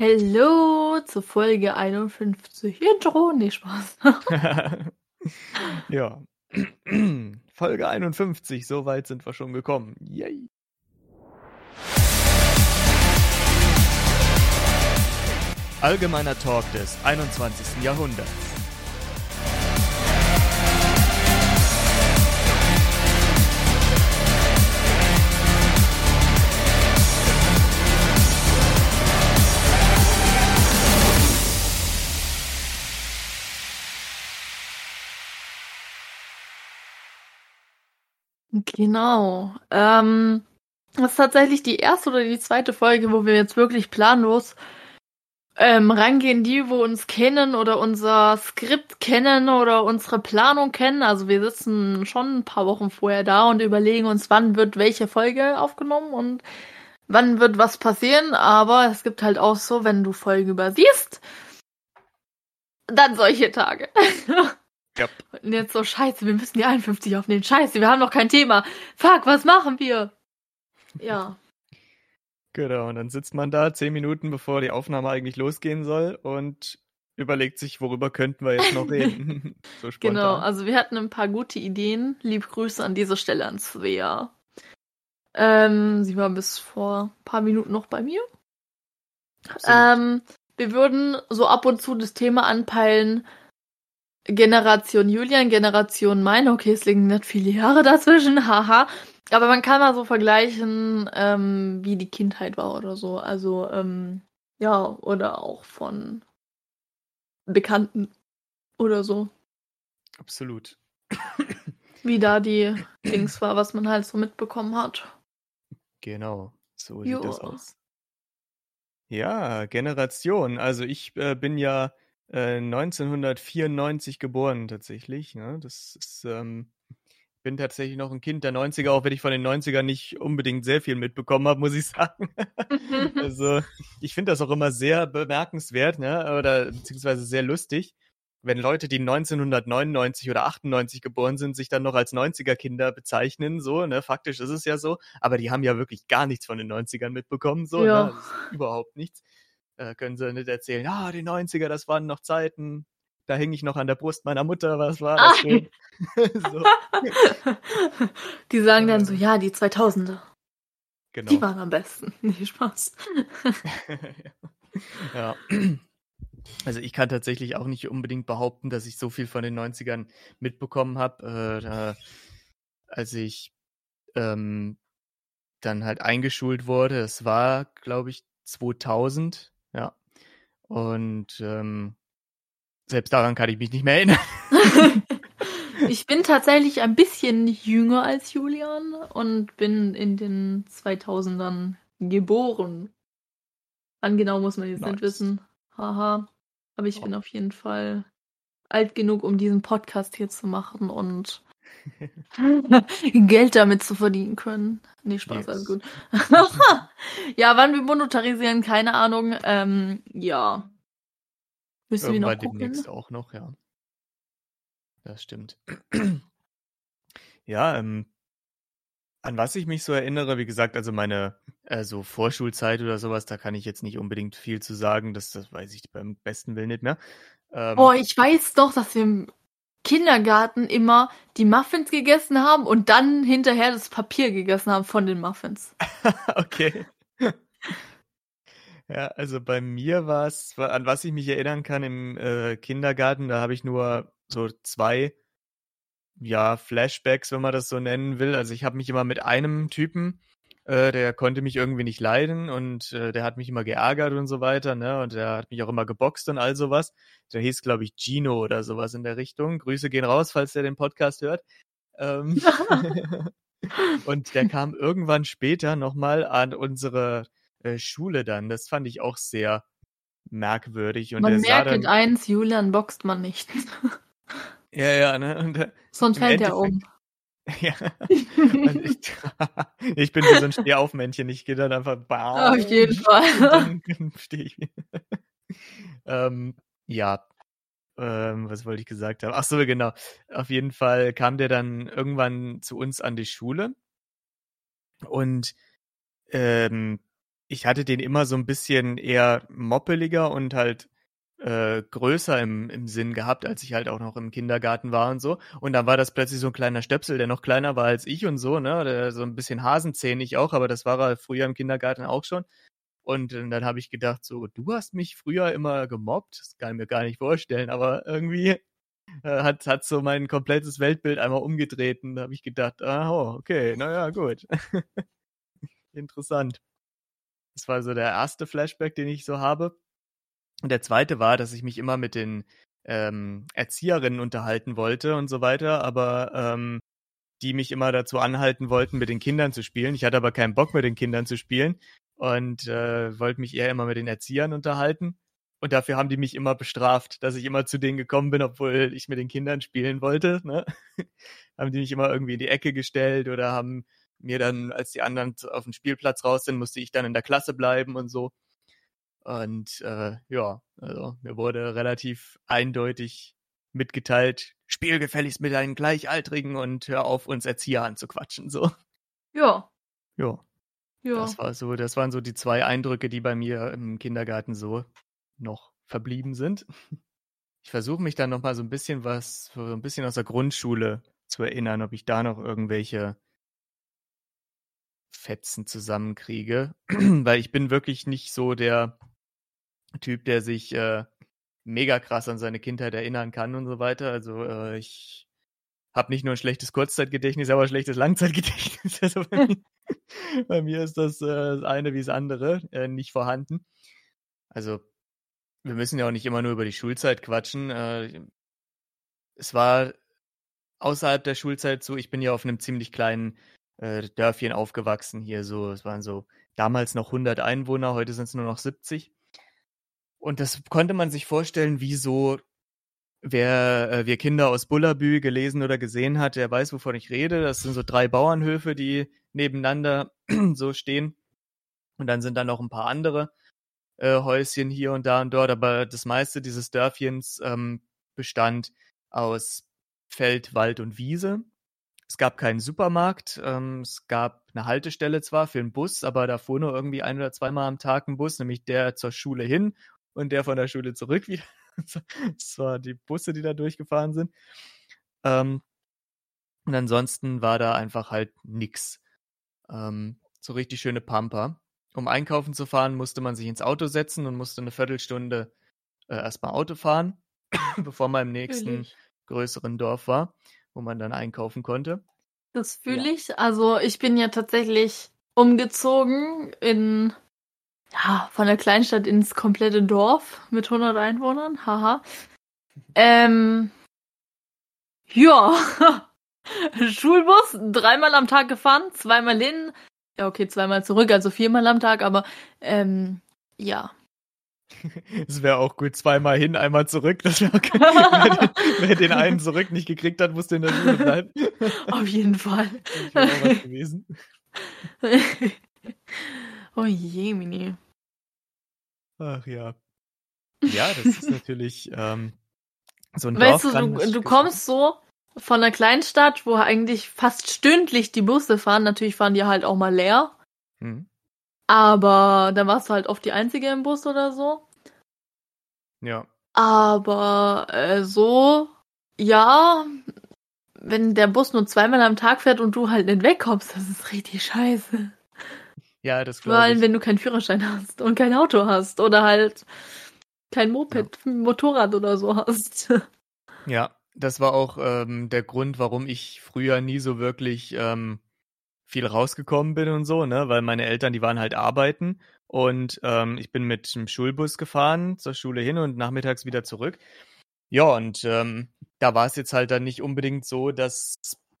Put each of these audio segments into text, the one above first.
Hallo zur Folge 51 Intro. Nee, Spaß. ja. Folge 51, so weit sind wir schon gekommen. Yay. Allgemeiner Talk des 21. Jahrhunderts. Genau. Ähm, das ist tatsächlich die erste oder die zweite Folge, wo wir jetzt wirklich planlos ähm, rangehen, die wo uns kennen oder unser Skript kennen oder unsere Planung kennen. Also wir sitzen schon ein paar Wochen vorher da und überlegen uns, wann wird welche Folge aufgenommen und wann wird was passieren. Aber es gibt halt auch so, wenn du Folgen übersiehst, dann solche Tage. Yep. Und jetzt so, scheiße, wir müssen die 51 aufnehmen. Scheiße, wir haben noch kein Thema. Fuck, was machen wir? Ja. Genau, und dann sitzt man da zehn Minuten, bevor die Aufnahme eigentlich losgehen soll und überlegt sich, worüber könnten wir jetzt noch reden. so spontan. Genau, also wir hatten ein paar gute Ideen. Lieb Grüße an dieser Stelle an Svea. Ähm, sie war bis vor ein paar Minuten noch bei mir. Ähm, wir würden so ab und zu das Thema anpeilen, Generation Julian, Generation mein. Okay, es liegen nicht viele Jahre dazwischen, haha. Aber man kann mal so vergleichen, ähm, wie die Kindheit war oder so. Also, ähm, ja, oder auch von Bekannten oder so. Absolut. Wie da die Dings war, was man halt so mitbekommen hat. Genau, so sieht jo. das aus. Ja, Generation. Also ich äh, bin ja 1994 äh, geboren tatsächlich. Ne? Das ist, ähm, bin tatsächlich noch ein Kind der 90er, auch wenn ich von den 90ern nicht unbedingt sehr viel mitbekommen habe, muss ich sagen. also ich finde das auch immer sehr bemerkenswert, ne? oder beziehungsweise sehr lustig, wenn Leute, die 1999 oder 98 geboren sind, sich dann noch als 90er-Kinder bezeichnen, so, ne, faktisch ist es ja so, aber die haben ja wirklich gar nichts von den 90ern mitbekommen, so, ne? ja. ne? überhaupt nichts äh, können sie nicht erzählen, ah, die 90er, das waren noch Zeiten, da hing ich noch an der Brust meiner Mutter, was war das schön. so. Die sagen dann so, ja, die 2000er. Genau. Die waren am besten. Nee, Spaß. ja. Also ich kann tatsächlich auch nicht unbedingt behaupten, dass ich so viel von den 90ern mitbekommen habe. Äh, als ich ähm, dann halt eingeschult wurde, es war, glaube ich, 2000, ja. Und ähm, selbst daran kann ich mich nicht mehr erinnern. ich bin tatsächlich ein bisschen jünger als Julian und bin in den 2000ern geboren. Wann genau muss man jetzt nice. nicht wissen. Haha. Aber ich oh. bin auf jeden Fall alt genug, um diesen Podcast hier zu machen und Geld damit zu verdienen können. Nee, Spaß, yes. alles gut. ja, wann wir monetarisieren, keine Ahnung. Ähm, ja. Müssen Irgendwann wir noch gucken. demnächst auch noch, ja. Das stimmt. ja, ähm, an was ich mich so erinnere, wie gesagt, also meine äh, so Vorschulzeit oder sowas, da kann ich jetzt nicht unbedingt viel zu sagen, das, das weiß ich beim besten Willen nicht mehr. Ähm, oh, ich weiß doch, dass wir Kindergarten immer die Muffins gegessen haben und dann hinterher das Papier gegessen haben von den Muffins. okay. Ja, also bei mir war es, an was ich mich erinnern kann im äh, Kindergarten, da habe ich nur so zwei, ja, Flashbacks, wenn man das so nennen will. Also ich habe mich immer mit einem Typen äh, der konnte mich irgendwie nicht leiden und äh, der hat mich immer geärgert und so weiter, ne? Und der hat mich auch immer geboxt und all sowas. Der hieß, glaube ich, Gino oder sowas in der Richtung. Grüße gehen raus, falls der den Podcast hört. Ähm, und der kam irgendwann später nochmal an unsere äh, Schule dann. Das fand ich auch sehr merkwürdig. Und man merkt dann, eins, Julian boxt man nicht. ja, ja, ne? Und, äh, Sonst fällt er um. Ja. ich, ich, bin wie so ein Stehaufmännchen. Ich gehe dann einfach. Bam, Auf jeden Fall. Dann stehe ich. ähm, ja. Ähm, was wollte ich gesagt haben? Ach so, genau. Auf jeden Fall kam der dann irgendwann zu uns an die Schule. Und ähm, ich hatte den immer so ein bisschen eher moppeliger und halt äh, größer im, im Sinn gehabt, als ich halt auch noch im Kindergarten war und so. Und dann war das plötzlich so ein kleiner Stöpsel, der noch kleiner war als ich und so, ne? Der, so ein bisschen hasenzähnig auch, aber das war er früher im Kindergarten auch schon. Und äh, dann habe ich gedacht, so, du hast mich früher immer gemobbt. Das kann ich mir gar nicht vorstellen, aber irgendwie äh, hat, hat so mein komplettes Weltbild einmal umgedreht und da habe ich gedacht, ah, oh, okay, naja, gut. Interessant. Das war so der erste Flashback, den ich so habe. Und der zweite war, dass ich mich immer mit den ähm, Erzieherinnen unterhalten wollte und so weiter, aber ähm, die mich immer dazu anhalten wollten, mit den Kindern zu spielen. Ich hatte aber keinen Bock, mit den Kindern zu spielen und äh, wollte mich eher immer mit den Erziehern unterhalten. Und dafür haben die mich immer bestraft, dass ich immer zu denen gekommen bin, obwohl ich mit den Kindern spielen wollte. Ne? haben die mich immer irgendwie in die Ecke gestellt oder haben mir dann, als die anderen auf dem Spielplatz raus sind, musste ich dann in der Klasse bleiben und so. Und äh, ja, also mir wurde relativ eindeutig mitgeteilt, spiel gefälligst mit deinen Gleichaltrigen und hör auf, uns Erzieher anzuquatschen. So. Ja. Ja. Ja. Das war so, das waren so die zwei Eindrücke, die bei mir im Kindergarten so noch verblieben sind. Ich versuche mich dann noch mal so ein bisschen was, so ein bisschen aus der Grundschule zu erinnern, ob ich da noch irgendwelche Fetzen zusammenkriege, weil ich bin wirklich nicht so der Typ, der sich äh, mega krass an seine Kindheit erinnern kann und so weiter. Also äh, ich habe nicht nur ein schlechtes Kurzzeitgedächtnis, aber ein schlechtes Langzeitgedächtnis. Also bei, mir, bei mir ist das, äh, das eine wie das andere äh, nicht vorhanden. Also wir müssen ja auch nicht immer nur über die Schulzeit quatschen. Äh, es war außerhalb der Schulzeit so, ich bin ja auf einem ziemlich kleinen äh, Dörfchen aufgewachsen hier so. Es waren so damals noch 100 Einwohner, heute sind es nur noch 70. Und das konnte man sich vorstellen, wie so, wer äh, wir Kinder aus Bullabü gelesen oder gesehen hat, der weiß, wovon ich rede. Das sind so drei Bauernhöfe, die nebeneinander so stehen. Und dann sind da noch ein paar andere äh, Häuschen hier und da und dort. Aber das meiste dieses Dörfchens ähm, bestand aus Feld, Wald und Wiese. Es gab keinen Supermarkt. Ähm, es gab eine Haltestelle zwar für einen Bus, aber da fuhr nur irgendwie ein oder zweimal am Tag ein Bus, nämlich der zur Schule hin und der von der Schule zurück wieder. das waren die Busse, die da durchgefahren sind. Ähm, und ansonsten war da einfach halt nix. Ähm, so richtig schöne Pampa. Um einkaufen zu fahren, musste man sich ins Auto setzen und musste eine Viertelstunde äh, erstmal Auto fahren, bevor man im nächsten Natürlich. größeren Dorf war, wo man dann einkaufen konnte. Das fühle ja. ich. Also ich bin ja tatsächlich umgezogen in ja, von der Kleinstadt ins komplette Dorf mit 100 Einwohnern. Haha. Ähm, ja. Schulbus, dreimal am Tag gefahren, zweimal hin. Ja, okay, zweimal zurück, also viermal am Tag, aber ähm, ja. Es wäre auch gut, zweimal hin, einmal zurück. Das wäre okay. wer, wer, den einen zurück nicht gekriegt hat, musste in der Schule bleiben. Auf jeden Fall. Das wäre auch was gewesen. Oh je, Mini. Ach ja. Ja, das ist natürlich ähm, so ein Weißt Dorf du, du, du kommst so von einer Kleinstadt, wo eigentlich fast stündlich die Busse fahren. Natürlich fahren die halt auch mal leer. Hm. Aber dann warst du halt oft die Einzige im Bus oder so. Ja. Aber äh, so, ja, wenn der Bus nur zweimal am Tag fährt und du halt nicht wegkommst, das ist richtig scheiße. Ja, das glaube ich. Vor allem, wenn du keinen Führerschein hast und kein Auto hast oder halt kein Moped, ja. Motorrad oder so hast. Ja, das war auch ähm, der Grund, warum ich früher nie so wirklich ähm, viel rausgekommen bin und so, ne, weil meine Eltern, die waren halt arbeiten und ähm, ich bin mit dem Schulbus gefahren zur Schule hin und nachmittags wieder zurück. Ja, und ähm, da war es jetzt halt dann nicht unbedingt so, dass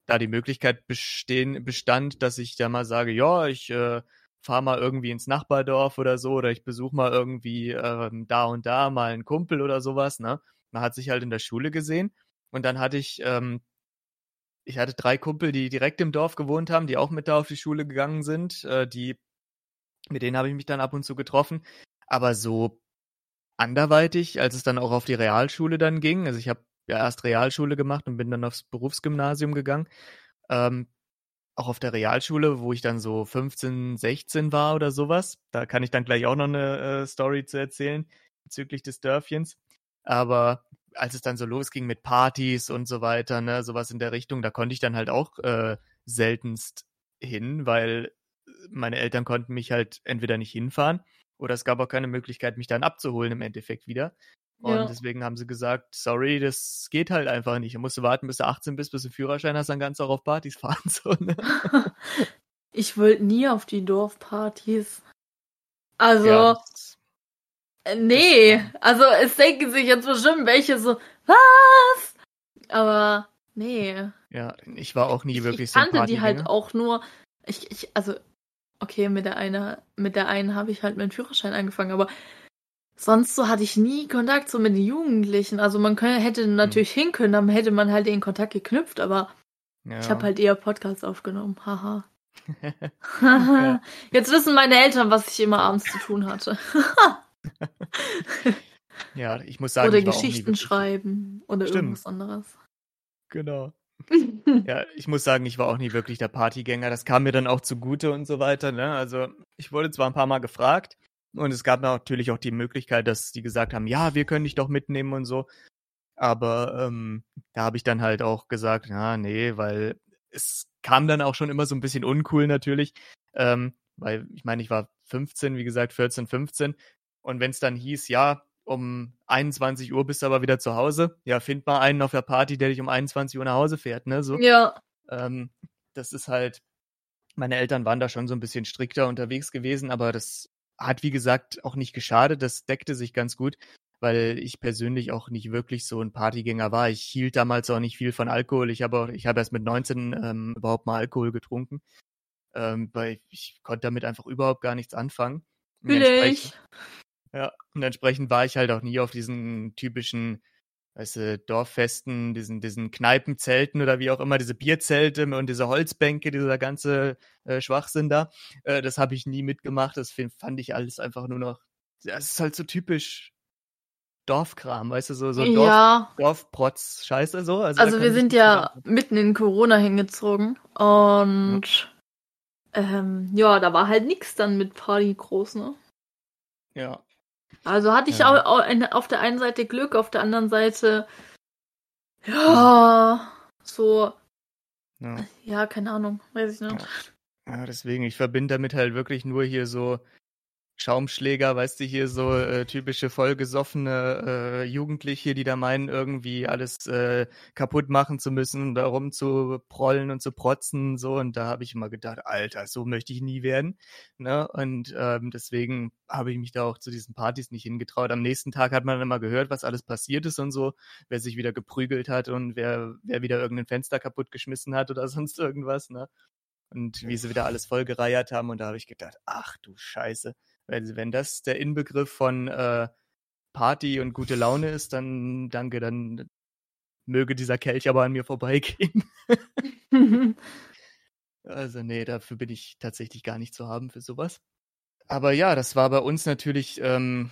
da die Möglichkeit bestehen, bestand, dass ich da mal sage, ja, ich äh, fahre mal irgendwie ins Nachbardorf oder so oder ich besuche mal irgendwie ähm, da und da mal einen Kumpel oder sowas, ne? Man hat sich halt in der Schule gesehen und dann hatte ich, ähm, ich hatte drei Kumpel, die direkt im Dorf gewohnt haben, die auch mit da auf die Schule gegangen sind, äh, die, mit denen habe ich mich dann ab und zu getroffen, aber so anderweitig, als es dann auch auf die Realschule dann ging, also ich habe ja erst Realschule gemacht und bin dann aufs Berufsgymnasium gegangen, ähm, auch auf der Realschule, wo ich dann so 15, 16 war oder sowas. Da kann ich dann gleich auch noch eine äh, Story zu erzählen bezüglich des Dörfchens. Aber als es dann so losging mit Partys und so weiter, ne, sowas in der Richtung, da konnte ich dann halt auch äh, seltenst hin, weil meine Eltern konnten mich halt entweder nicht hinfahren oder es gab auch keine Möglichkeit, mich dann abzuholen im Endeffekt wieder. Und ja. deswegen haben sie gesagt, sorry, das geht halt einfach nicht. Du musst warten, bis du 18 bist, bis du Führerschein hast, dann kannst du auch auf Partys fahren. So, ne? ich wollte nie auf die Dorfpartys. Also, ja, äh, nee, also es denken sich jetzt bestimmt welche so, was? Aber nee. Ja, ich war auch nie ich, wirklich ich so. Ich kannte die halt auch nur. Ich, ich, also, okay, mit der eine, mit der einen habe ich halt mit dem Führerschein angefangen, aber sonst so hatte ich nie Kontakt so mit den Jugendlichen. Also man könnte, hätte hm. natürlich hm. hin können, dann hätte man halt den Kontakt geknüpft, aber ja. ich habe halt eher Podcasts aufgenommen. Haha. Jetzt wissen meine Eltern, was ich immer abends zu tun hatte. ja, ich muss sagen. Oder Geschichten schreiben oder Stimmt. irgendwas anderes. Genau. ja, ich muss sagen, ich war auch nie wirklich der Partygänger. Das kam mir dann auch zugute und so weiter. Ne? Also ich wurde zwar ein paar Mal gefragt und es gab natürlich auch die Möglichkeit, dass die gesagt haben, ja, wir können dich doch mitnehmen und so. Aber ähm, da habe ich dann halt auch gesagt, ja, nee, weil es kam dann auch schon immer so ein bisschen uncool natürlich. Ähm, weil ich meine, ich war 15, wie gesagt, 14, 15. Und wenn es dann hieß, ja, um 21 Uhr bist du aber wieder zu Hause. Ja, find mal einen auf der Party, der dich um 21 Uhr nach Hause fährt, ne? So. Ja. Ähm, das ist halt, meine Eltern waren da schon so ein bisschen strikter unterwegs gewesen, aber das hat, wie gesagt, auch nicht geschadet. Das deckte sich ganz gut, weil ich persönlich auch nicht wirklich so ein Partygänger war. Ich hielt damals auch nicht viel von Alkohol. Ich habe ich habe erst mit 19 ähm, überhaupt mal Alkohol getrunken, ähm, weil ich konnte damit einfach überhaupt gar nichts anfangen. Will ja, und entsprechend war ich halt auch nie auf diesen typischen, weißt du, Dorffesten, diesen, diesen Kneipenzelten oder wie auch immer, diese Bierzelte und diese Holzbänke, dieser ganze äh, Schwachsinn da. Äh, das habe ich nie mitgemacht. Das fand ich alles einfach nur noch, das ist halt so typisch Dorfkram, weißt du, so, so Dorf, ja. Dorfprotz, scheiße so. Also, also wir sind ja mitten in Corona hingezogen und ja. Ähm, ja, da war halt nichts dann mit Party groß, ne? Ja. Also hatte ich ja. auch auf der einen Seite Glück, auf der anderen Seite ja, so ja, ja keine Ahnung, weiß ich nicht. Ja, deswegen, ich verbinde damit halt wirklich nur hier so Schaumschläger, weißt du, hier so äh, typische vollgesoffene äh, Jugendliche, die da meinen, irgendwie alles äh, kaputt machen zu müssen, da rum zu prollen und zu protzen, so. Und da habe ich immer gedacht, Alter, so möchte ich nie werden. Ne? Und ähm, deswegen habe ich mich da auch zu diesen Partys nicht hingetraut. Am nächsten Tag hat man dann immer gehört, was alles passiert ist und so, wer sich wieder geprügelt hat und wer, wer wieder irgendein Fenster kaputt geschmissen hat oder sonst irgendwas, ne? Und wie sie wieder alles vollgereiert haben. Und da habe ich gedacht, ach du Scheiße. Wenn, wenn das der Inbegriff von äh, Party und gute Laune ist, dann danke, dann möge dieser Kelch aber an mir vorbeigehen. also nee, dafür bin ich tatsächlich gar nicht zu haben für sowas. Aber ja, das war bei uns natürlich ähm,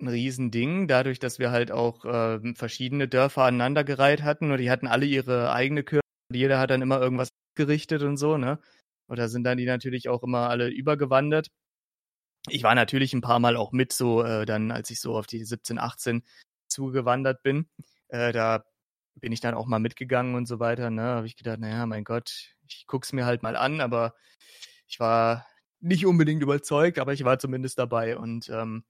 ein Riesending, dadurch, dass wir halt auch äh, verschiedene Dörfer aneinandergereiht hatten und die hatten alle ihre eigene Kirche. Jeder hat dann immer irgendwas gerichtet und so, ne? Oder sind dann die natürlich auch immer alle übergewandert ich war natürlich ein paar Mal auch mit, so äh, dann, als ich so auf die 17, 18 zugewandert bin. Äh, da bin ich dann auch mal mitgegangen und so weiter. Ne, habe ich gedacht, naja, mein Gott, ich guck's mir halt mal an, aber ich war nicht unbedingt überzeugt, aber ich war zumindest dabei und ähm,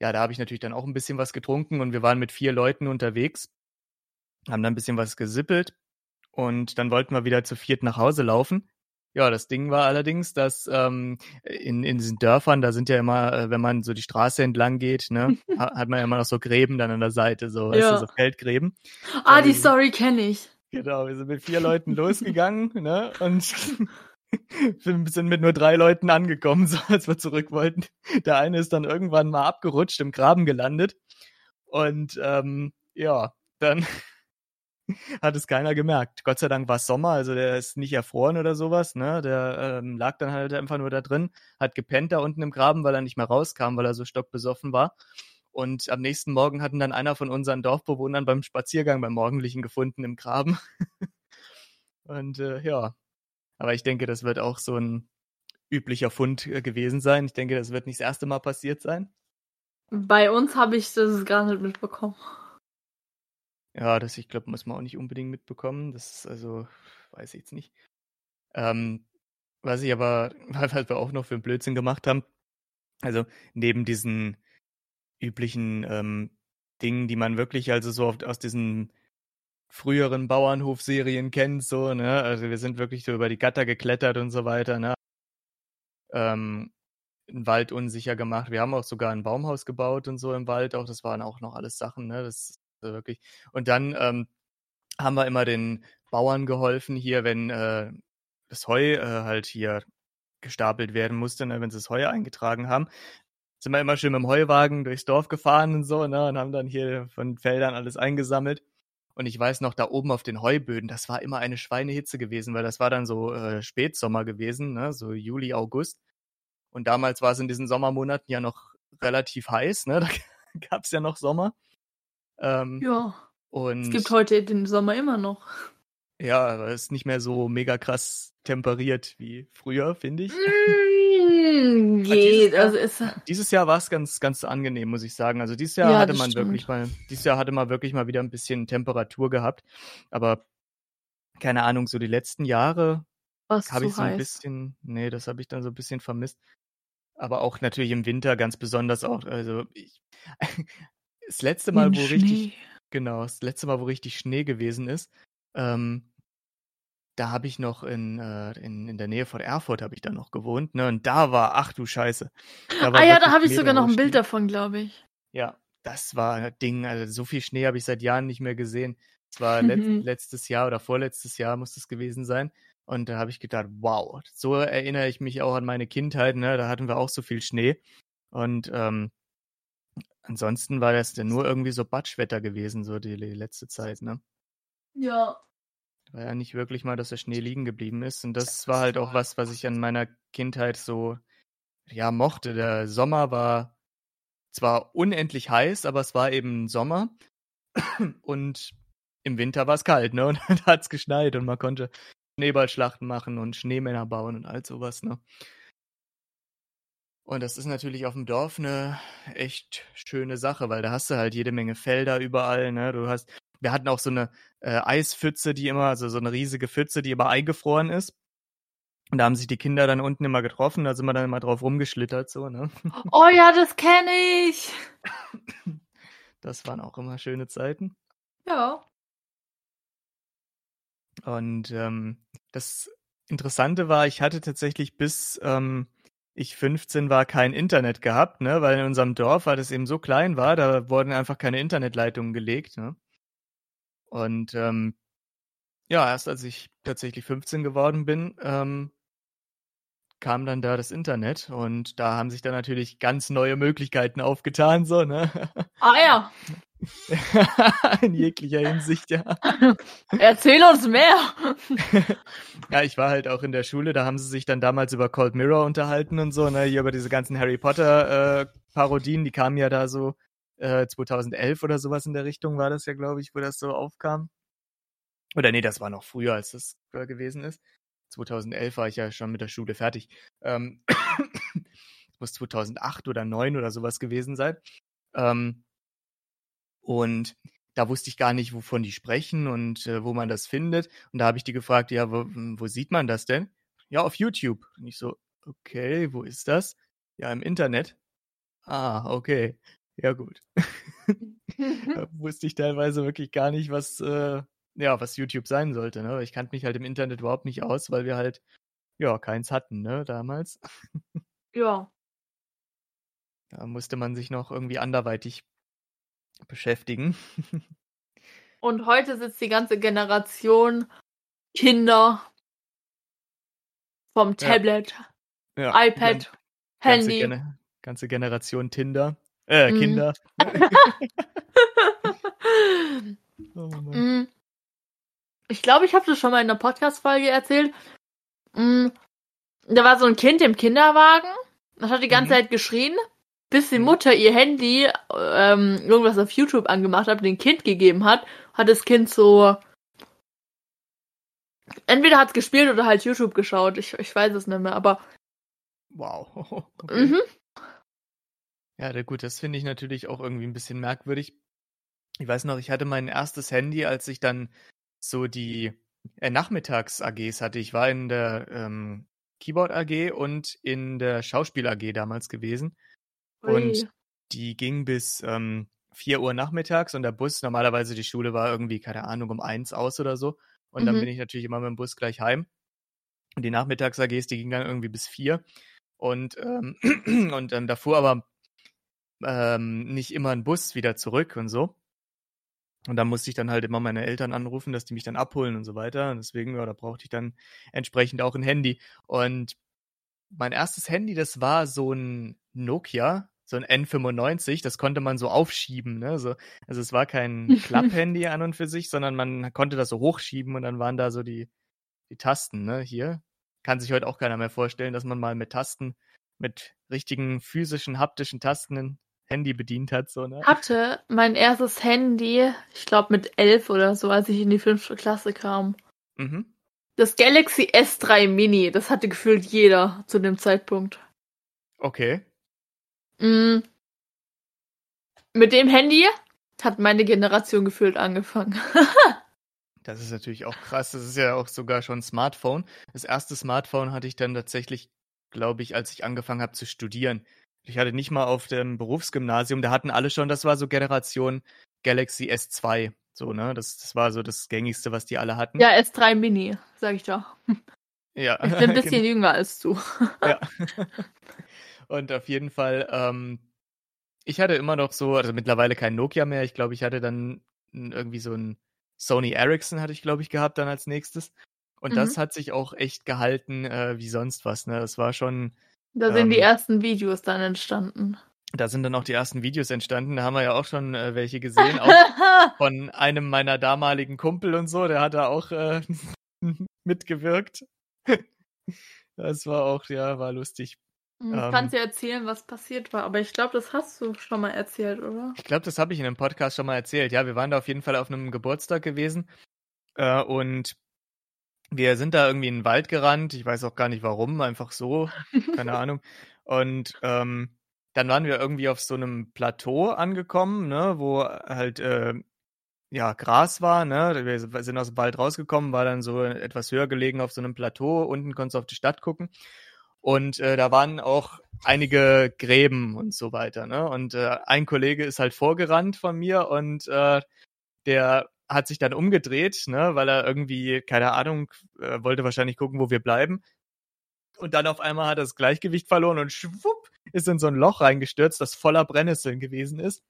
ja, da habe ich natürlich dann auch ein bisschen was getrunken und wir waren mit vier Leuten unterwegs, haben dann ein bisschen was gesippelt und dann wollten wir wieder zu viert nach Hause laufen. Ja, das Ding war allerdings, dass ähm, in, in diesen Dörfern, da sind ja immer, äh, wenn man so die Straße entlang geht, ne, hat man ja immer noch so Gräben dann an der Seite, so, ja. weißt du, so Feldgräben. Ah, die Story kenne ich. Genau, wir sind mit vier Leuten losgegangen, ne, und sind mit nur drei Leuten angekommen, so als wir zurück wollten. Der eine ist dann irgendwann mal abgerutscht, im Graben gelandet. Und ähm, ja, dann hat es keiner gemerkt. Gott sei Dank war es Sommer, also der ist nicht erfroren oder sowas, ne? Der ähm, lag dann halt einfach nur da drin, hat gepennt da unten im Graben, weil er nicht mehr rauskam, weil er so stockbesoffen war. Und am nächsten Morgen hatten dann einer von unseren Dorfbewohnern beim Spaziergang beim Morgendlichen gefunden im Graben. Und äh, ja, aber ich denke, das wird auch so ein üblicher Fund äh, gewesen sein. Ich denke, das wird nicht das erste Mal passiert sein. Bei uns habe ich das gar nicht mitbekommen. Ja, das, ich glaube, muss man auch nicht unbedingt mitbekommen. Das ist also, weiß ich jetzt nicht. Ähm, was ich aber, was wir auch noch für einen Blödsinn gemacht haben, also neben diesen üblichen ähm, Dingen, die man wirklich also so oft aus diesen früheren Bauernhofserien kennt, so, ne? Also wir sind wirklich so über die Gatter geklettert und so weiter, ne? Ähm, den Wald unsicher gemacht. Wir haben auch sogar ein Baumhaus gebaut und so im Wald auch. Das waren auch noch alles Sachen, ne? Das wirklich. Und dann ähm, haben wir immer den Bauern geholfen hier, wenn äh, das Heu äh, halt hier gestapelt werden musste, ne, wenn sie das Heu eingetragen haben. Sind wir immer schön mit dem Heuwagen durchs Dorf gefahren und so, ne, und haben dann hier von Feldern alles eingesammelt. Und ich weiß noch, da oben auf den Heuböden, das war immer eine Schweinehitze gewesen, weil das war dann so äh, Spätsommer gewesen, ne, so Juli, August. Und damals war es in diesen Sommermonaten ja noch relativ heiß, ne, da gab es ja noch Sommer. Ähm, ja. Und es gibt heute den Sommer immer noch. Ja, aber es ist nicht mehr so mega krass temperiert wie früher, finde ich. Mm, geht. Dieses also ist, dieses Jahr war es ganz, ganz angenehm, muss ich sagen. Also dieses Jahr ja, hatte man stimmt. wirklich mal, dieses Jahr hatte man wirklich mal wieder ein bisschen Temperatur gehabt. Aber keine Ahnung, so die letzten Jahre habe ich so heiß? ein bisschen, nee, das habe ich dann so ein bisschen vermisst. Aber auch natürlich im Winter ganz besonders auch. Also ich, das letzte Mal, wo Schnee. richtig, genau, das letzte Mal, wo richtig Schnee gewesen ist, ähm, da habe ich noch in, äh, in, in der Nähe von Erfurt habe ich da noch gewohnt, ne? Und da war, ach du Scheiße. ah ja, da habe ich sogar noch ein Bild davon, glaube ich. Ja, das war ein Ding, also so viel Schnee habe ich seit Jahren nicht mehr gesehen. Es war let letztes Jahr oder vorletztes Jahr muss es gewesen sein. Und da habe ich gedacht, wow, so erinnere ich mich auch an meine Kindheit, ne? Da hatten wir auch so viel Schnee. Und ähm, ansonsten war das dann nur irgendwie so Batschwetter gewesen, so die, die letzte Zeit, ne? Ja. War ja nicht wirklich mal, dass der Schnee liegen geblieben ist. Und das war halt auch was, was ich an meiner Kindheit so, ja, mochte. Der Sommer war zwar unendlich heiß, aber es war eben Sommer. Und im Winter war es kalt, ne? Und dann hat es geschneit und man konnte Schneeballschlachten machen und Schneemänner bauen und all sowas, ne? Und das ist natürlich auf dem Dorf eine echt schöne Sache, weil da hast du halt jede Menge Felder überall, ne? Du hast wir hatten auch so eine äh, Eispfütze, die immer, also so eine riesige Pfütze, die immer eingefroren ist. Und da haben sich die Kinder dann unten immer getroffen, da sind wir dann immer drauf rumgeschlittert, so, ne? Oh ja, das kenne ich! Das waren auch immer schöne Zeiten. Ja. Und ähm, das Interessante war, ich hatte tatsächlich bis ähm, ich 15 war kein Internet gehabt, ne, weil in unserem Dorf, weil das eben so klein war, da wurden einfach keine Internetleitungen gelegt, ne. Und ähm, ja, erst als ich tatsächlich 15 geworden bin, ähm, kam dann da das Internet und da haben sich dann natürlich ganz neue Möglichkeiten aufgetan, so, ne? Ah ja. In jeglicher Hinsicht, ja. Erzähl uns mehr. ja, ich war halt auch in der Schule, da haben sie sich dann damals über Cold Mirror unterhalten und so, ne, hier über diese ganzen Harry Potter äh, Parodien, die kamen ja da so äh, 2011 oder sowas in der Richtung war das ja, glaube ich, wo das so aufkam. Oder nee, das war noch früher, als das gewesen ist. 2011 war ich ja schon mit der Schule fertig. Ähm, muss 2008 oder 2009 oder sowas gewesen sein. Ähm, und da wusste ich gar nicht, wovon die sprechen und äh, wo man das findet. Und da habe ich die gefragt, ja, wo, wo, sieht man das denn? Ja, auf YouTube. Und ich so, okay, wo ist das? Ja, im Internet. Ah, okay. Ja, gut. da wusste ich teilweise wirklich gar nicht, was, äh, ja, was YouTube sein sollte. Ne? Ich kannte mich halt im Internet überhaupt nicht aus, weil wir halt, ja, keins hatten, ne, damals. ja. Da musste man sich noch irgendwie anderweitig beschäftigen. Und heute sitzt die ganze Generation Kinder vom Tablet, ja. Ja, iPad, Handy. Ganze, ganze Generation Tinder. Äh, mhm. Kinder. oh mhm. Ich glaube, ich habe das schon mal in einer Podcast-Folge erzählt. Mhm. Da war so ein Kind im Kinderwagen. Das hat die ganze mhm. Zeit geschrien, bis die mhm. Mutter ihr Handy ähm, irgendwas auf YouTube angemacht hat, dem Kind gegeben hat, hat das Kind so Entweder hat's gespielt oder halt YouTube geschaut. Ich, ich weiß es nicht mehr, aber. Wow. Okay. Mhm. Ja, gut, das finde ich natürlich auch irgendwie ein bisschen merkwürdig. Ich weiß noch, ich hatte mein erstes Handy, als ich dann so die äh, Nachmittags-AGs hatte. Ich war in der ähm, Keyboard AG und in der Schauspiel AG damals gewesen. Ui. Und die ging bis ähm, 4 Uhr nachmittags und der Bus, normalerweise die Schule war irgendwie, keine Ahnung, um eins aus oder so. Und dann Mhm. bin ich natürlich immer mit dem Bus gleich heim. Und die Nachmittags-AGs, die ging dann irgendwie bis 4. Und, ähm, und ähm, da fuhr aber ähm, nicht immer ein Bus wieder zurück und so. Und da musste ich dann halt immer meine Eltern anrufen, dass die mich dann abholen und so weiter. Und deswegen, ja, da brauchte ich dann entsprechend auch ein Handy. Und mein erstes Handy, das war so ein Nokia, so ein N95, das konnte man so aufschieben, ne? So, also es war kein Klapp-Handy an und für sich, sondern man konnte das so hochschieben und dann waren da so die, die Tasten, ne? Hier. Kann sich heute auch keiner mehr vorstellen, dass man mal mit Tasten, mit richtigen physischen, haptischen Tasten Handy bedient hat, so, ne? Hatte mein erstes Handy, ich glaube mit elf oder so, als ich in die fünfte Klasse kam. Mhm. Das Galaxy S3 Mini, das hatte gefühlt jeder zu dem Zeitpunkt. Okay. Mm. Mit dem Handy hat meine Generation gefühlt angefangen. Das ist natürlich auch krass. Das ist ja auch sogar schon ein Smartphone. Das erste Smartphone hatte ich dann tatsächlich, glaube ich, als ich angefangen habe zu studieren. Ich hatte nicht mal auf dem Berufsgymnasium, da hatten alle schon, das war so Generation Galaxy S2. So, ne? Das, das war so das gängigste, was die alle hatten. ja, S3 Mini, sag ich doch. ja. Ich bin ein bisschen genau. jünger als du. ja. Und auf jeden Fall, ähm, ich hatte immer noch so, also mittlerweile kein Nokia mehr. Ich glaube, ich hatte dann irgendwie so ein Sony Ericsson hatte ich, glaube ich, gehabt dann als nächstes. Und Mhm. das hat sich auch echt gehalten äh, wie sonst was. Ne? Das war schon, Da sind die Ähm. ersten Videos dann entstanden. da sind dann auch die ersten Videos entstanden. Da haben wir ja auch schon äh, welche gesehen, auch von einem meiner damaligen Kumpel und so. Der hat da auch äh, mitgewirkt. Das war auch, ja, war lustig. Du Ähm. kannst ja erzählen, was passiert war, aber ich glaube, das hast du schon mal erzählt, oder? Ich glaube, das habe ich in einem Podcast schon mal erzählt. Ja, wir waren da auf jeden Fall auf einem Geburtstag gewesen äh, und wir sind da irgendwie in den Wald gerannt. Ich weiß auch gar nicht warum, einfach so, keine Ahnung. Und ähm, dann waren wir irgendwie auf so einem Plateau angekommen, ne, wo halt äh, ja Gras war. Ne, wir sind aus dem Wald rausgekommen, war dann so etwas höher gelegen auf so einem Plateau. Unten konntest du auf die Stadt gucken. Und äh, da waren auch einige Gräben und so weiter. Ne? Und äh, ein Kollege ist halt vorgerannt von mir und äh, der hat sich dann umgedreht, ne, weil er irgendwie, keine Ahnung, äh, wollte wahrscheinlich gucken, wo wir bleiben. Und dann auf einmal hat er das Gleichgewicht verloren und schwupp ist in so ein Loch reingestürzt, das voller Brennnesseln gewesen ist.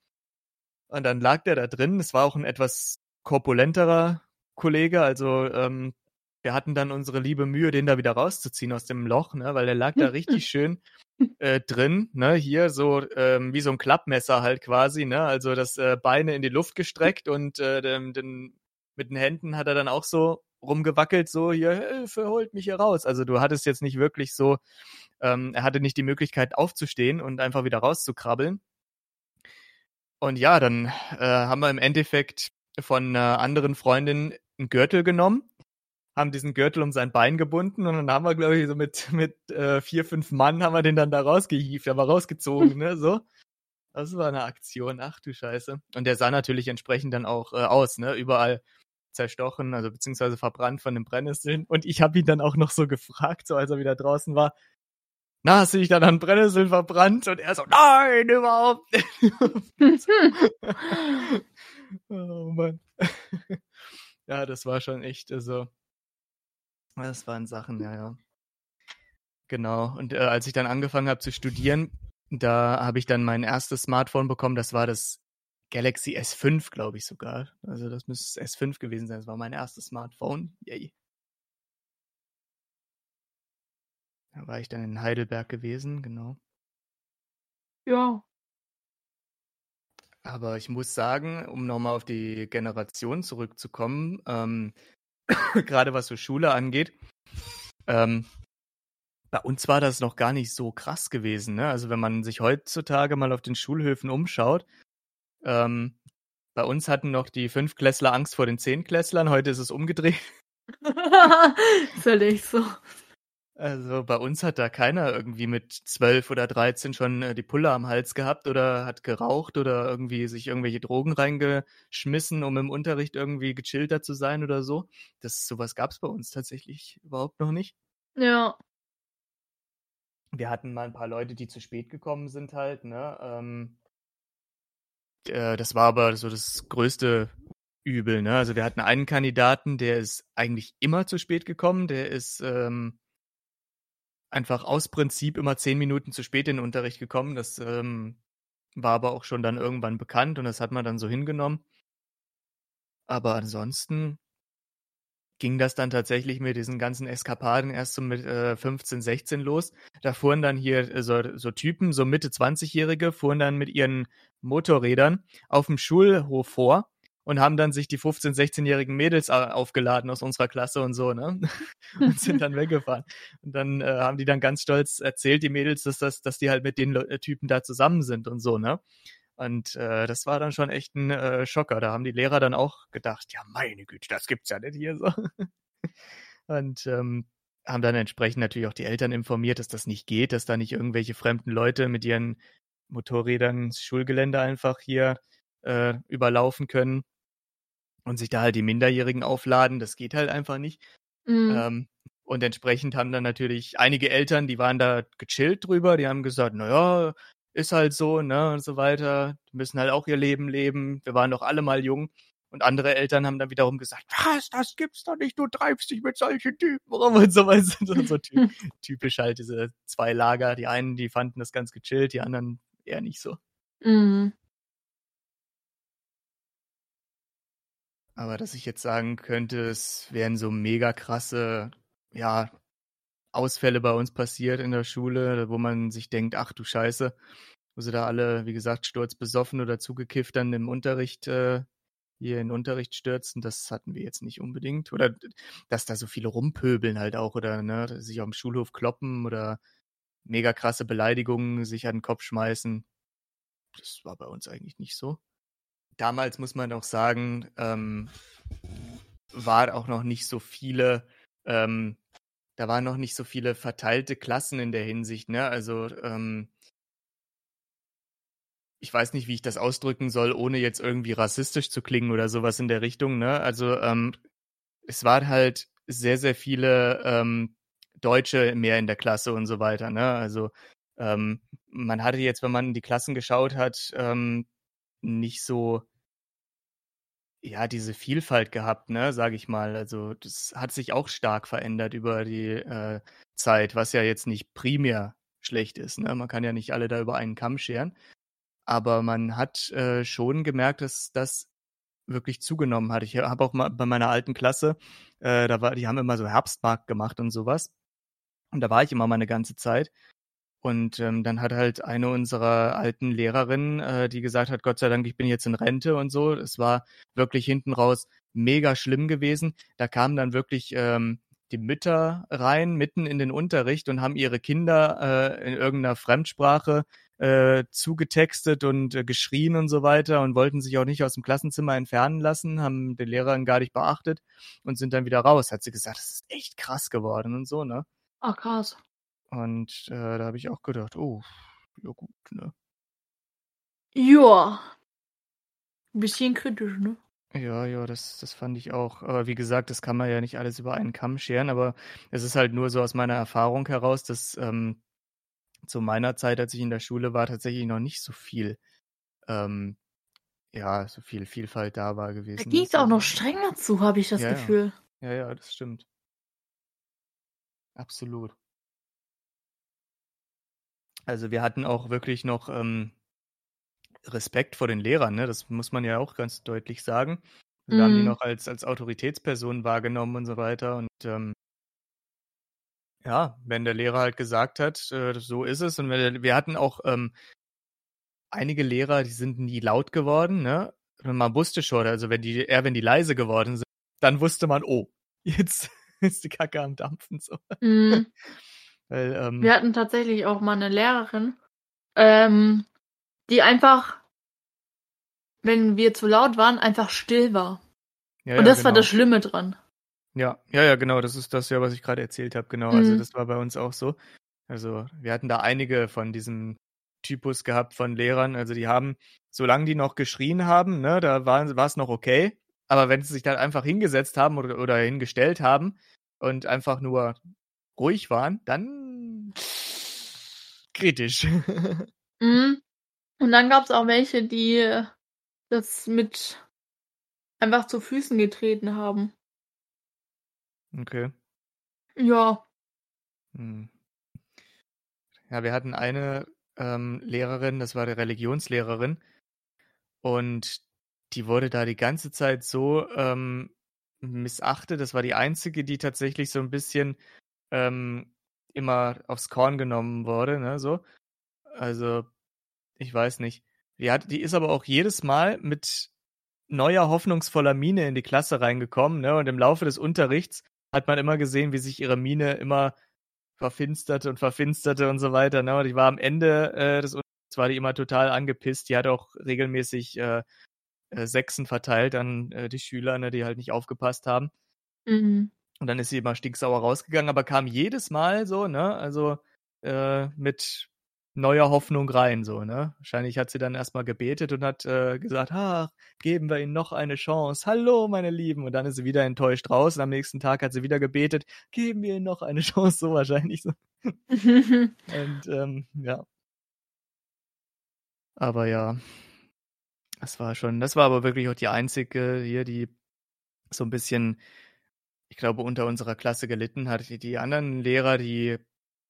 Und dann lag der da drin. Es war auch ein etwas korpulenterer Kollege, also ähm, wir hatten dann unsere liebe Mühe, den da wieder rauszuziehen aus dem Loch, ne, weil der lag da richtig schön äh, drin, ne, hier so ähm, wie so ein Klappmesser halt quasi, ne, also das äh, Beine in die Luft gestreckt und äh, den, den, mit den Händen hat er dann auch so rumgewackelt, so hier, Hilfe, holt mich hier raus. Also du hattest jetzt nicht wirklich so, ähm, er hatte nicht die Möglichkeit aufzustehen und einfach wieder rauszukrabbeln. Und ja, dann äh, haben wir im Endeffekt von einer anderen Freundin einen Gürtel genommen, haben diesen Gürtel um sein Bein gebunden und dann haben wir, glaube ich, so mit, mit äh, vier, fünf Mann haben wir den dann da rausgehieft, aber rausgezogen, ne, so. Das war eine Aktion, ach du Scheiße. Und der sah natürlich entsprechend dann auch äh, aus, ne, überall zerstochen, also beziehungsweise verbrannt von den Brennnesseln. Und ich habe ihn dann auch noch so gefragt, so als er wieder draußen war, na, hast du dich dann an Brennnesseln verbrannt? Und er so, nein, überhaupt nicht. oh Mann. ja, das war schon echt, also, das waren Sachen, ja, ja. Genau. Und äh, als ich dann angefangen habe zu studieren, da habe ich dann mein erstes Smartphone bekommen. Das war das Galaxy S5, glaube ich sogar. Also das müsste das S5 gewesen sein. Das war mein erstes Smartphone. Yay. Da war ich dann in Heidelberg gewesen, genau. Ja. Aber ich muss sagen, um nochmal auf die Generation zurückzukommen, ähm, gerade was so Schule angeht, ähm, bei uns war das noch gar nicht so krass gewesen. Ne? Also wenn man sich heutzutage mal auf den Schulhöfen umschaut, ähm, bei uns hatten noch die Fünfklässler Angst vor den Zehnklässlern, heute ist es umgedreht. echt so. Also bei uns hat da keiner irgendwie mit 12 oder 13 schon äh, die Pulle am Hals gehabt oder hat geraucht oder irgendwie sich irgendwelche Drogen reingeschmissen, um im Unterricht irgendwie gechillter zu sein oder so. Das sowas gab's bei uns tatsächlich überhaupt noch nicht. Ja. Wir hatten mal ein paar Leute, die zu spät gekommen sind halt, ne? Ähm, äh, das war aber so das größte Übel, ne? Also wir hatten einen Kandidaten, der ist eigentlich immer zu spät gekommen, der ist ähm, einfach aus Prinzip immer zehn Minuten zu spät in den Unterricht gekommen. Das ähm, war aber auch schon dann irgendwann bekannt und das hat man dann so hingenommen. Aber ansonsten ging das dann tatsächlich mit diesen ganzen Eskapaden erst so mit äh, 15, 16 los. Da fuhren dann hier äh, so, so Typen, so Mitte 20-Jährige, fuhren dann mit ihren Motorrädern auf dem Schulhof vor und haben dann sich die 15-, 16-jährigen Mädels aufgeladen aus unserer Klasse und so, ne? und sind dann weggefahren. Und dann äh, haben die dann ganz stolz erzählt, die Mädels, dass, das, dass die halt mit den Le Typen da zusammen sind und so, ne? Und äh, das war dann schon echt ein äh, Schocker. Da haben die Lehrer dann auch gedacht, ja meine Güte, das gibt's ja nicht hier so. und ähm, haben dann entsprechend natürlich auch die Eltern informiert, dass das nicht geht, dass da nicht irgendwelche fremden Leute mit ihren Motorrädern das Schulgelände einfach hier äh, überlaufen können und sich da halt die Minderjährigen aufladen. Das geht halt einfach nicht. Mhm. Ähm, und entsprechend haben dann natürlich einige Eltern, die waren da gechillt drüber, die haben gesagt, naja, ist halt so, ne, und so weiter. Die müssen halt auch ihr Leben leben. Wir waren doch alle mal jung. Und andere Eltern haben dann wiederum gesagt, was, das gibt's doch nicht, du treibst dich mit solchen Typen rum und so weiter. So, so typ, typisch halt diese zwei Lager. Die einen, die fanden das ganz gechillt, die anderen eher nicht so. Mhm. Aber dass ich jetzt sagen könnte, es wären so mega krasse, ja, Ausfälle bei uns passiert in der Schule, wo man sich denkt, ach du Scheiße, wo sie da alle, wie gesagt, sturzbesoffen oder zugekifft dann im Unterricht, äh, hier in Unterricht stürzen, das hatten wir jetzt nicht unbedingt. Oder dass da so viele rumpöbeln halt auch oder ne, sich auf dem Schulhof kloppen oder mega krasse Beleidigungen sich an den Kopf schmeißen. Das war bei uns eigentlich nicht so damals muss man auch sagen, ähm, war auch noch nicht so viele, ähm, da waren noch nicht so viele verteilte Klassen in der Hinsicht, ne? Also, ähm, ich weiß nicht, wie ich das ausdrücken soll, ohne jetzt irgendwie rassistisch zu klingen oder sowas in der Richtung, ne? Also, ähm, es waren halt sehr, sehr viele ähm, Deutsche mehr in der Klasse und so weiter, ne? Also, ähm, man hatte jetzt, wenn man in die Klassen geschaut hat, ähm, nicht so ja, diese Vielfalt gehabt, ne, sage ich mal. Also das hat sich auch stark verändert über die äh, Zeit, was ja jetzt nicht primär schlecht ist. Ne? Man kann ja nicht alle da über einen Kamm scheren. Aber man hat äh, schon gemerkt, dass das wirklich zugenommen hat. Ich habe auch mal bei meiner alten Klasse, äh, da war, die haben immer so Herbstmarkt gemacht und sowas. Und da war ich immer mal eine ganze Zeit. Und ähm, dann hat halt eine unserer alten Lehrerinnen, äh, die gesagt hat, Gott sei Dank, ich bin jetzt in Rente und so. Es war wirklich hinten raus mega schlimm gewesen. Da kamen dann wirklich ähm, die Mütter rein, mitten in den Unterricht und haben ihre Kinder äh, in irgendeiner Fremdsprache äh, zugetextet und äh, geschrien und so weiter und wollten sich auch nicht aus dem Klassenzimmer entfernen lassen, haben den Lehrerin gar nicht beachtet und sind dann wieder raus. Hat sie gesagt, das ist echt krass geworden und so, ne? Ach, krass. Und äh, da habe ich auch gedacht, oh, ja gut, ne? Ja. Ein bisschen kritisch, ne? Ja, ja, das, das fand ich auch. Aber wie gesagt, das kann man ja nicht alles über einen Kamm scheren, aber es ist halt nur so aus meiner Erfahrung heraus, dass ähm, zu meiner Zeit, als ich in der Schule war, tatsächlich noch nicht so viel, ähm, ja, so viel Vielfalt da war gewesen. Da ging es auch noch strenger zu, habe ich das ja, Gefühl. Ja. ja, ja, das stimmt. Absolut. Also wir hatten auch wirklich noch ähm, Respekt vor den Lehrern, ne? Das muss man ja auch ganz deutlich sagen. Wir mm. haben die mhm. noch als, als Autoritätspersonen wahrgenommen und so weiter. Und ähm, ja, wenn der Lehrer halt gesagt hat, äh, so ist es. Und wir, wir hatten auch ähm, einige Lehrer, die sind nie laut geworden, ne? Man wusste schon, also wenn die, eher wenn die leise geworden sind, dann wusste man, oh, jetzt ist die Kacke am Dampfen so. Mm. Weil, ähm, Wir hatten tatsächlich auch mal eine Lehrerin, ähm, die einfach, wenn wir zu laut waren, einfach still war. Ja, Und das genau. war das Schlimme dran. Ja, ja, ja, genau. Das ist das ja, was ich gerade erzählt habe. Genau. Also Mhm. das war bei uns auch so. Also wir hatten da einige von diesem Typus gehabt von Lehrern. Also die haben, solange die noch geschrien haben, ne, da war es noch okay. Aber wenn sie sich dann einfach hingesetzt haben oder, oder hingestellt haben und einfach nur ruhig waren, dann kritisch. Mhm. Und dann gab es auch welche, die das mit einfach zu Füßen getreten haben. Okay. Ja. Hm. Ja, wir hatten eine ähm, Lehrerin, das war die Religionslehrerin, und die wurde da die ganze Zeit so ähm, missachtet. Das war die einzige, die tatsächlich so ein bisschen ähm, immer aufs Korn genommen wurde, ne, so. Also, ich weiß nicht. Die, hat, die ist aber auch jedes Mal mit neuer, hoffnungsvoller Miene in die Klasse reingekommen, ne, und im Laufe des Unterrichts hat man immer gesehen, wie sich ihre Miene immer verfinsterte und verfinsterte und so weiter. Ne? Und ich war am Ende äh, des Unterrichts war die immer total angepisst. Die hat auch regelmäßig äh, äh, Sechsen verteilt an äh, die Schüler, ne, die halt nicht aufgepasst haben. Mhm. Und dann ist sie immer stinksauer rausgegangen, aber kam jedes Mal so, ne, also äh, mit neuer Hoffnung rein, so, ne? Wahrscheinlich hat sie dann erstmal gebetet und hat äh, gesagt, ach, geben wir ihnen noch eine Chance. Hallo, meine Lieben. Und dann ist sie wieder enttäuscht raus und am nächsten Tag hat sie wieder gebetet, geben wir ihnen noch eine Chance, so wahrscheinlich so. Und ähm, ja. Aber ja, das war schon, das war aber wirklich auch die einzige hier, die so ein bisschen, ich glaube, unter unserer Klasse gelitten hat. Die, anderen Lehrer, die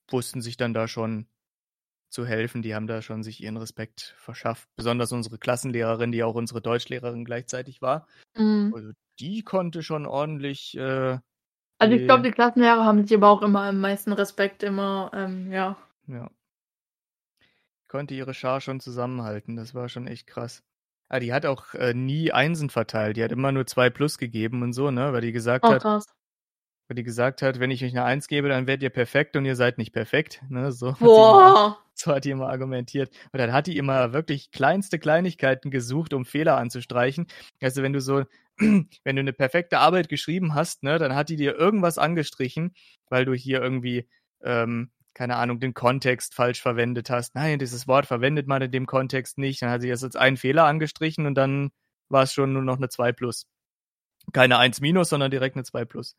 wussten sich dann da schon zu helfen, die haben da schon sich ihren Respekt verschafft. Besonders unsere Klassenlehrerin, die auch unsere Deutschlehrerin gleichzeitig war. Mhm. Also die konnte schon ordentlich. Äh, Also ich glaube, die Klassenlehrer haben sich aber auch immer am meisten Respekt immer, ähm, ja. Ja. Konnte ihre Schar schon zusammenhalten. Das war schon echt krass. Ah, die hat auch äh, nie Einsen verteilt. Die hat immer nur zwei Plus gegeben und so, ne? Weil die gesagt Oh, hat, krass. weil die gesagt hat, wenn ich euch eine Eins gebe, dann werdet ihr perfekt und ihr seid nicht perfekt. Ne? So, hat sie immer, Boah. so hat die immer argumentiert. Und dann hat die immer wirklich kleinste Kleinigkeiten gesucht, um Fehler anzustreichen. Also wenn du so, wenn du eine perfekte Arbeit geschrieben hast, ne, dann hat die dir irgendwas angestrichen, weil du hier irgendwie, ähm, keine Ahnung, den Kontext falsch verwendet hast. Nein, dieses Wort verwendet man in dem Kontext nicht. Dann hat sie das als einen Fehler angestrichen und dann war es schon nur noch eine 2 plus. Keine 1 minus, sondern direkt eine 2 plus.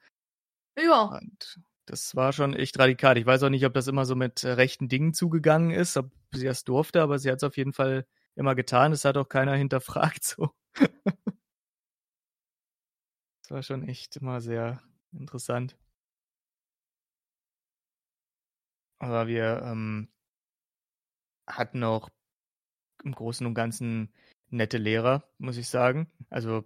Ja. Und das war schon echt radikal. Ich weiß auch nicht, ob das immer so mit äh, rechten Dingen zugegangen ist, ob sie das durfte, aber sie hat es auf jeden Fall immer getan. Es hat auch keiner hinterfragt so. das war schon echt immer sehr interessant. Aber wir ähm, hatten auch im Großen und Ganzen nette Lehrer, muss ich sagen. Also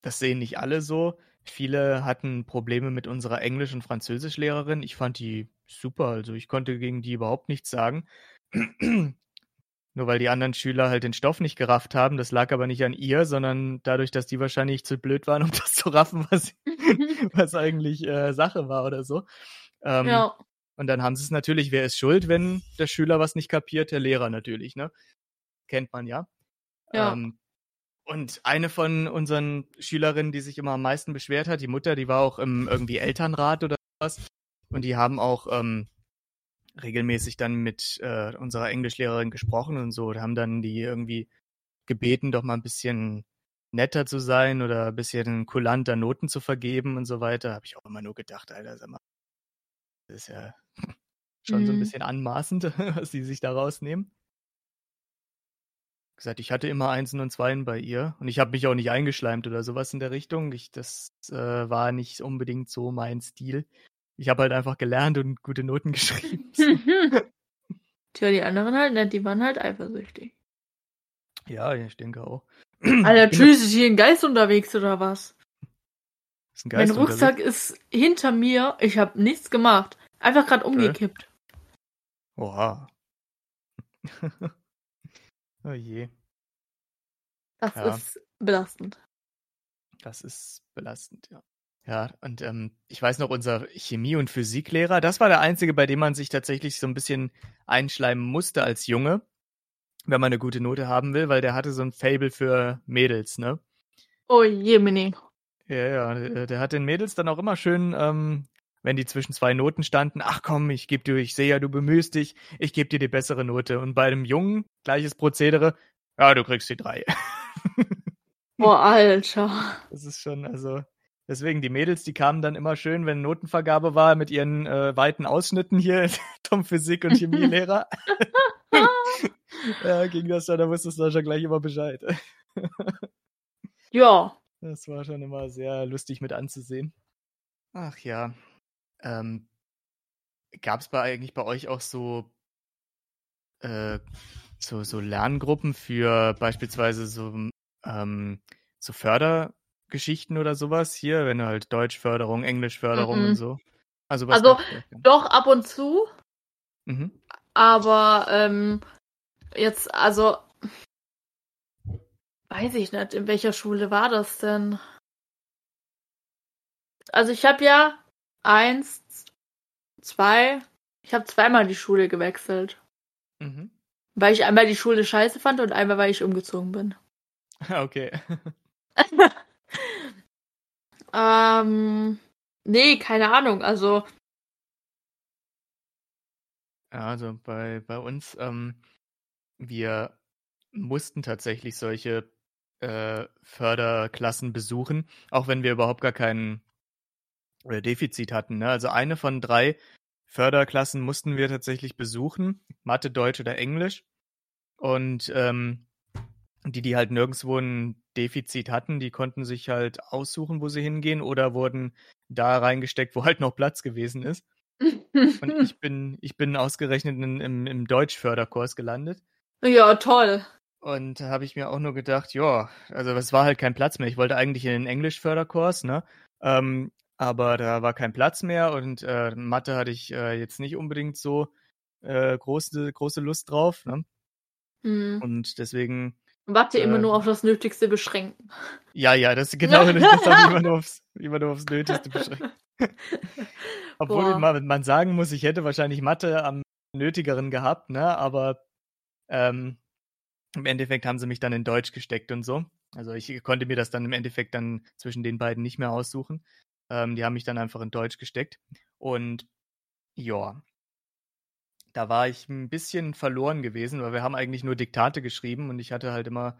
das sehen nicht alle so. Viele hatten Probleme mit unserer Englisch- und Französischlehrerin. Ich fand die super, also ich konnte gegen die überhaupt nichts sagen. Nur weil die anderen Schüler halt den Stoff nicht gerafft haben. Das lag aber nicht an ihr, sondern dadurch, dass die wahrscheinlich zu blöd waren, um das zu raffen, was, was eigentlich äh, Sache war oder so. Ähm, ja. Und dann haben sie es natürlich, wer ist schuld, wenn der Schüler was nicht kapiert? Der Lehrer natürlich, ne? Kennt man ja. Ja. Ähm, und eine von unseren Schülerinnen, die sich immer am meisten beschwert hat, die Mutter, die war auch im irgendwie Elternrat oder was. Und die haben auch ähm, regelmäßig dann mit äh, unserer Englischlehrerin gesprochen und so. Und haben dann die irgendwie gebeten, doch mal ein bisschen netter zu sein oder ein bisschen kulanter Noten zu vergeben und so weiter. Habe ich auch immer nur gedacht, Alter, sag mal, das ist ja schon so ein Mhm. bisschen anmaßend, was die sich da rausnehmen. Gesagt, ich hatte immer Einsen und Zweien bei ihr und ich habe mich auch nicht eingeschleimt oder sowas in der Richtung. Ich, das äh, war nicht unbedingt so mein Stil. Ich habe halt einfach gelernt und gute Noten geschrieben. Tja, die anderen halt nicht, die waren halt eifersüchtig. ja, ich denke auch. Alter, tschüss, ist hier ein Geist unterwegs oder was? Mein Rucksack ist hinter mir, ich habe nichts gemacht. Einfach gerade umgekippt. Oha. oh je, Das Ja. ist belastend. das ist belastend, ja. Ja, und ähm, ich weiß noch, unser Chemie- und Physiklehrer, das war der einzige, bei dem man sich tatsächlich so ein bisschen einschleimen musste als Junge, wenn man eine gute Note haben will, weil der hatte so ein Fable für Mädels, ne? Oh je, Mini. Ja, ja, der hat den Mädels dann auch immer schön, ähm, wenn die zwischen zwei Noten standen, ach komm, ich geb dir, ich sehe ja, du bemühst dich, ich gebe dir die bessere Note. Und bei dem Jungen, gleiches Prozedere, ja, du kriegst die drei. Boah, Alter. Das ist schon, also, deswegen, die Mädels, die kamen dann immer schön, wenn Notenvergabe war, mit ihren äh, weiten Ausschnitten hier, Tom Physik und Chemielehrer. ja, ging das dann, da wusstest du schon gleich immer Bescheid. ja. Das war schon immer sehr lustig mit anzusehen. Ach ja. Ähm, Gab es bei eigentlich bei euch auch so, äh, so, so Lerngruppen für beispielsweise so, ähm, so Fördergeschichten oder sowas hier, wenn du halt Deutschförderung, Englischförderung mm -mm. und so? Also, was also doch ab und zu. Mhm. Aber ähm, jetzt, also weiß ich nicht, in welcher Schule war das denn? Also ich habe ja eins, zwei, ich habe zweimal die Schule gewechselt. Mhm. Weil ich einmal die Schule scheiße fand und einmal, weil ich umgezogen bin. Okay. ähm, nee, keine Ahnung. Also. Ja, also bei, bei uns, ähm, wir mussten tatsächlich solche äh, Förderklassen besuchen, auch wenn wir überhaupt gar keinen oder Defizit hatten. Ne? Also eine von drei Förderklassen mussten wir tatsächlich besuchen, Mathe, Deutsch oder Englisch. Und ähm, die, die halt nirgendwo ein Defizit hatten, die konnten sich halt aussuchen, wo sie hingehen oder wurden da reingesteckt, wo halt noch Platz gewesen ist. Und ich bin, ich bin ausgerechnet in, im, im Deutschförderkurs gelandet. Ja, toll. Und da habe ich mir auch nur gedacht, ja, also es war halt kein Platz mehr. Ich wollte eigentlich in den Englischförderkurs, ne? Ähm, aber da war kein Platz mehr und äh, Mathe hatte ich äh, jetzt nicht unbedingt so äh, große, große Lust drauf. Ne? Mhm. Und deswegen. Warte immer nur auf das Nötigste beschränken. Ja, ja, das genau, das habe ich immer nur aufs, immer nur aufs Nötigste beschränkt. Obwohl man, man, sagen muss, ich hätte wahrscheinlich Mathe am nötigeren gehabt, ne? Aber ähm, im Endeffekt haben sie mich dann in Deutsch gesteckt und so. Also ich konnte mir das dann im Endeffekt dann zwischen den beiden nicht mehr aussuchen. Ähm, die haben mich dann einfach in Deutsch gesteckt. Und ja, da war ich ein bisschen verloren gewesen, weil wir haben eigentlich nur Diktate geschrieben und ich hatte halt immer,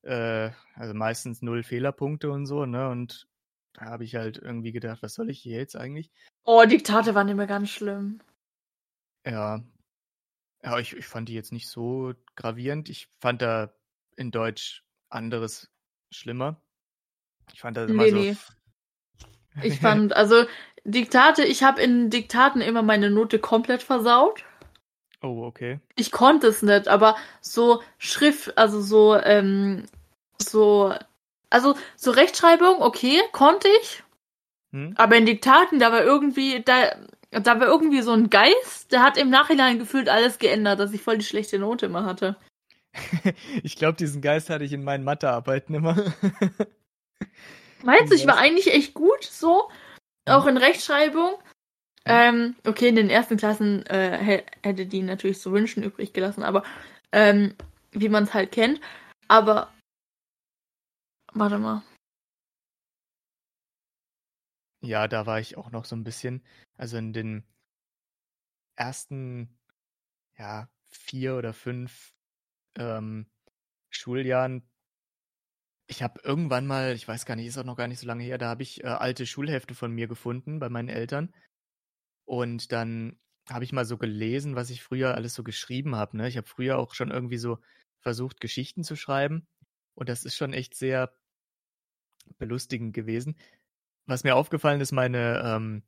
äh, also meistens null Fehlerpunkte und so, ne? Und da habe ich halt irgendwie gedacht, was soll ich hier jetzt eigentlich? Oh, Diktate waren immer ganz schlimm. Ja. Ja, ich, ich fand die jetzt nicht so gravierend. Ich fand da in Deutsch anderes schlimmer. Ich fand das immer nee, so nee. Ich fand, also Diktate, ich habe in Diktaten immer meine Note komplett versaut. Oh, okay. Ich konnte es nicht, aber so Schrift, also so, ähm, so, also so Rechtschreibung, okay, konnte ich. Hm? Aber in Diktaten, da war irgendwie, da, da war irgendwie so ein Geist, der hat im Nachhinein gefühlt alles geändert, dass ich voll die schlechte Note immer hatte. ich glaube, diesen Geist hatte ich in meinen Mathearbeiten immer. Meinst du, ich war eigentlich echt gut so? Auch in Rechtschreibung? Ähm, okay, in den ersten Klassen äh, hätte die natürlich zu wünschen übrig gelassen, aber ähm, wie man es halt kennt. Aber warte mal. Ja, da war ich auch noch so ein bisschen, also in den ersten, ja, vier oder fünf ähm, Schuljahren ich habe irgendwann mal, ich weiß gar nicht, ist auch noch gar nicht so lange her, da habe ich äh, alte Schulhefte von mir gefunden bei meinen Eltern. Und dann habe ich mal so gelesen, was ich früher alles so geschrieben habe. Ne? Ich habe früher auch schon irgendwie so versucht, Geschichten zu schreiben. Und das ist schon echt sehr belustigend gewesen. Was mir aufgefallen ist, meine ähm,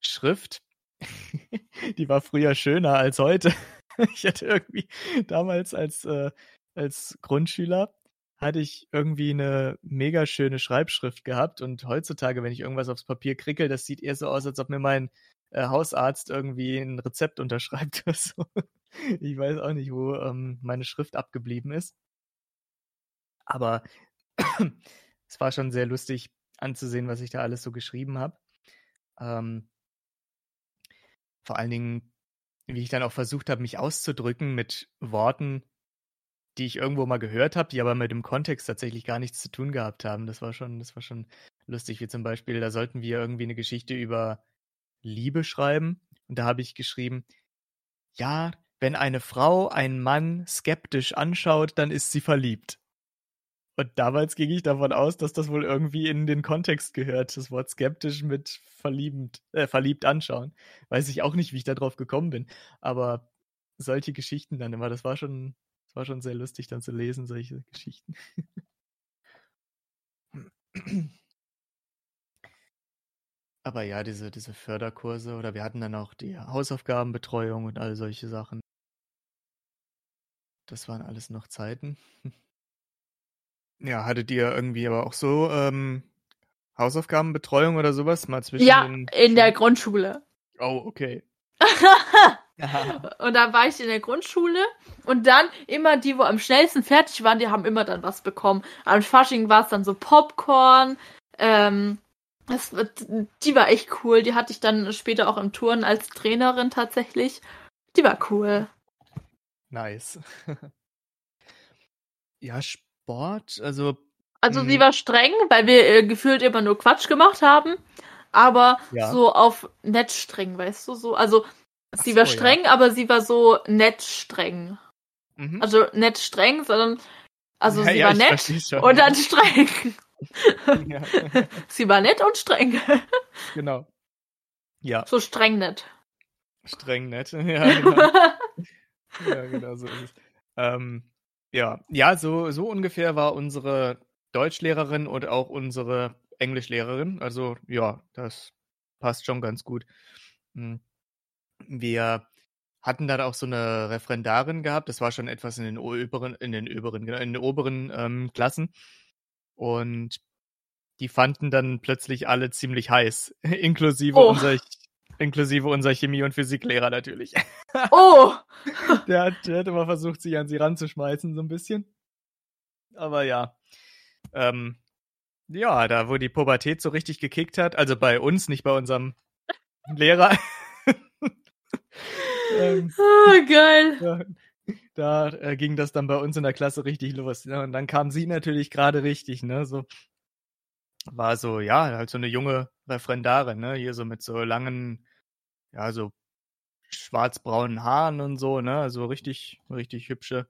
Schrift, die war früher schöner als heute. ich hatte irgendwie damals als, äh, als Grundschüler hatte ich irgendwie eine mega schöne Schreibschrift gehabt und heutzutage, wenn ich irgendwas aufs Papier krickel, das sieht eher so aus, als ob mir mein äh, Hausarzt irgendwie ein Rezept unterschreibt oder so. Ich weiß auch nicht, wo ähm, meine Schrift abgeblieben ist. Aber es war schon sehr lustig anzusehen, was ich da alles so geschrieben habe. Ähm, vor allen Dingen, wie ich dann auch versucht habe, mich auszudrücken mit Worten, die ich irgendwo mal gehört habe, die aber mit dem Kontext tatsächlich gar nichts zu tun gehabt haben. Das war schon, das war schon lustig, wie zum Beispiel, da sollten wir irgendwie eine Geschichte über Liebe schreiben. Und da habe ich geschrieben, ja, wenn eine Frau einen Mann skeptisch anschaut, dann ist sie verliebt. Und damals ging ich davon aus, dass das wohl irgendwie in den Kontext gehört, das Wort skeptisch mit verliebend, äh, verliebt anschauen. Weiß ich auch nicht, wie ich da drauf gekommen bin. Aber solche Geschichten dann immer, das war schon, das war schon sehr lustig dann zu lesen, solche Geschichten. Aber ja, diese, diese Förderkurse oder wir hatten dann auch die Hausaufgabenbetreuung und all solche Sachen. Das waren alles noch Zeiten. Ja, hattet ihr irgendwie aber auch so ähm, Hausaufgabenbetreuung oder sowas mal zwischen Ja, den in der? Grundschule. Oh, okay. und da war ich in der Grundschule und dann immer die, wo am schnellsten fertig waren, die haben immer dann was bekommen. Am Fasching war es dann so Popcorn. Ähm, das, die war echt cool. Die hatte ich dann später auch im Turnen als Trainerin tatsächlich. Die war cool. Nice. ja, Sport, also Also sie war streng, weil wir äh, gefühlt immer nur Quatsch gemacht haben. Aber Ja. so auf nett streng, weißt du? So, also sie Ach war so, ja. streng, aber sie war so nett streng. mhm. Also nicht streng, sondern also Ja, sie ja, war nett schon, und dann streng. sie war nett und streng. genau. Ja, so streng nett. streng nett. Ja, genau. ja, genau so ist es. Ähm, ja, ja, so, so ungefähr war unsere Deutschlehrerin und auch unsere Englischlehrerin. Also ja, das passt schon ganz gut. Hm. Wir hatten dann auch so eine Referendarin gehabt. Das war schon etwas in den oberen, in den oberen, genau, in den oberen ähm, Klassen. Und die fanden dann plötzlich alle ziemlich heiß, inklusive Oh. unser inklusive unser Chemie- und Physiklehrer natürlich. oh, Der hat, der hat immer versucht, sich an sie ranzuschmeißen, so ein bisschen. Aber ja. Ähm, ja, da wo die Pubertät so richtig gekickt hat, also bei uns, nicht bei unserem Lehrer. Ähm, oh geil. ja, da äh, ging das dann bei uns in der Klasse richtig los. Ne? Und dann kam sie natürlich gerade richtig, ne? So war so, ja, halt so eine junge Referendarin, ne? Hier so mit so langen, ja, so schwarzbraunen Haaren und so, ne? Also richtig, richtig hübsche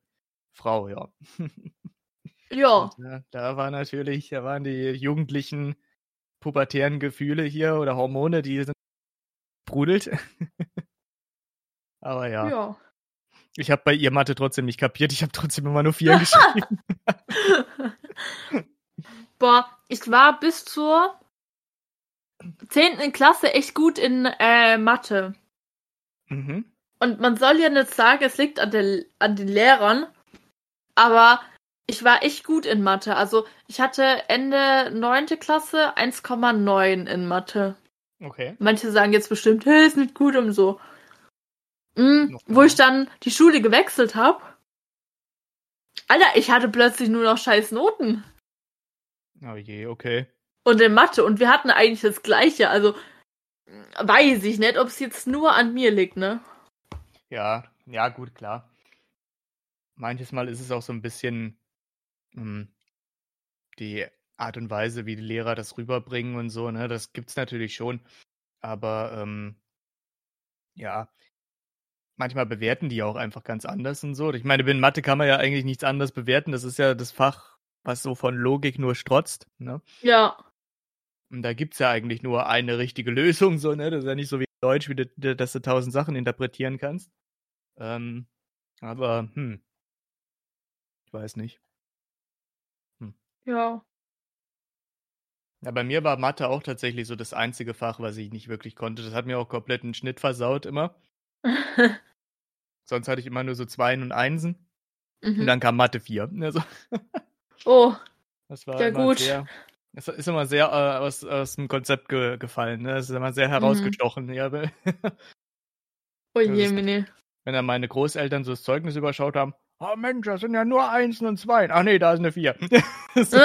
Frau, ja. Ja. Und, äh, da war natürlich, da waren die jugendlichen pubertären Gefühle hier oder Hormone, die sind sprudelt. Aber ja, Ja. ich habe bei ihr Mathe trotzdem nicht kapiert. Ich habe trotzdem immer nur vier geschrieben. Boah, ich war bis zur 10. Klasse echt gut in äh, Mathe. mhm. Und man soll ja nicht sagen, es liegt an, der, an den Lehrern, aber ich war echt gut in Mathe. Also ich hatte Ende 9. Klasse 1,9 in Mathe. Okay. Manche sagen jetzt bestimmt, hey, ist nicht gut und so. Mhm, wo ich dann die Schule gewechselt habe. Alter, ich hatte plötzlich nur noch scheiß Noten. Oh je, okay. Und in Mathe. Und wir hatten eigentlich das Gleiche. Also weiß ich nicht, ob es jetzt nur an mir liegt, ne? Ja, ja, gut, klar. Manches Mal ist es auch so ein bisschen ähm, die Art und Weise, wie die Lehrer das rüberbringen und so, ne? Das gibt's natürlich schon. Aber ähm, ja, manchmal bewerten die auch einfach ganz anders und so. Ich meine, in Mathe kann man ja eigentlich nichts anderes bewerten. Das ist ja das Fach, was so von Logik nur strotzt, ne? Ja. Und da gibt's ja eigentlich nur eine richtige Lösung, so, ne? Das ist ja nicht so wie Deutsch, wie du, dass du tausend Sachen interpretieren kannst. Ähm, aber, hm. Ich weiß nicht. Ja. Ja, bei mir war Mathe auch tatsächlich so das einzige Fach, was ich nicht wirklich konnte. Das hat mir auch komplett einen Schnitt versaut immer. Sonst hatte ich immer nur so Zweien und Einsen. Und mhm. dann kam Mathe 4. Also, Oh, das war Ja, gut. sehr. Das ist immer sehr äh, aus, aus dem Konzept ge gefallen. Ne? Das ist immer sehr Mhm. herausgestochen. Ja, weil- oh Das je, Mini. wenn dann meine Großeltern so das Zeugnis überschaut haben, oh Mensch, das sind ja nur Einsen und Zweien. Ach nee, da ist eine Vier. so,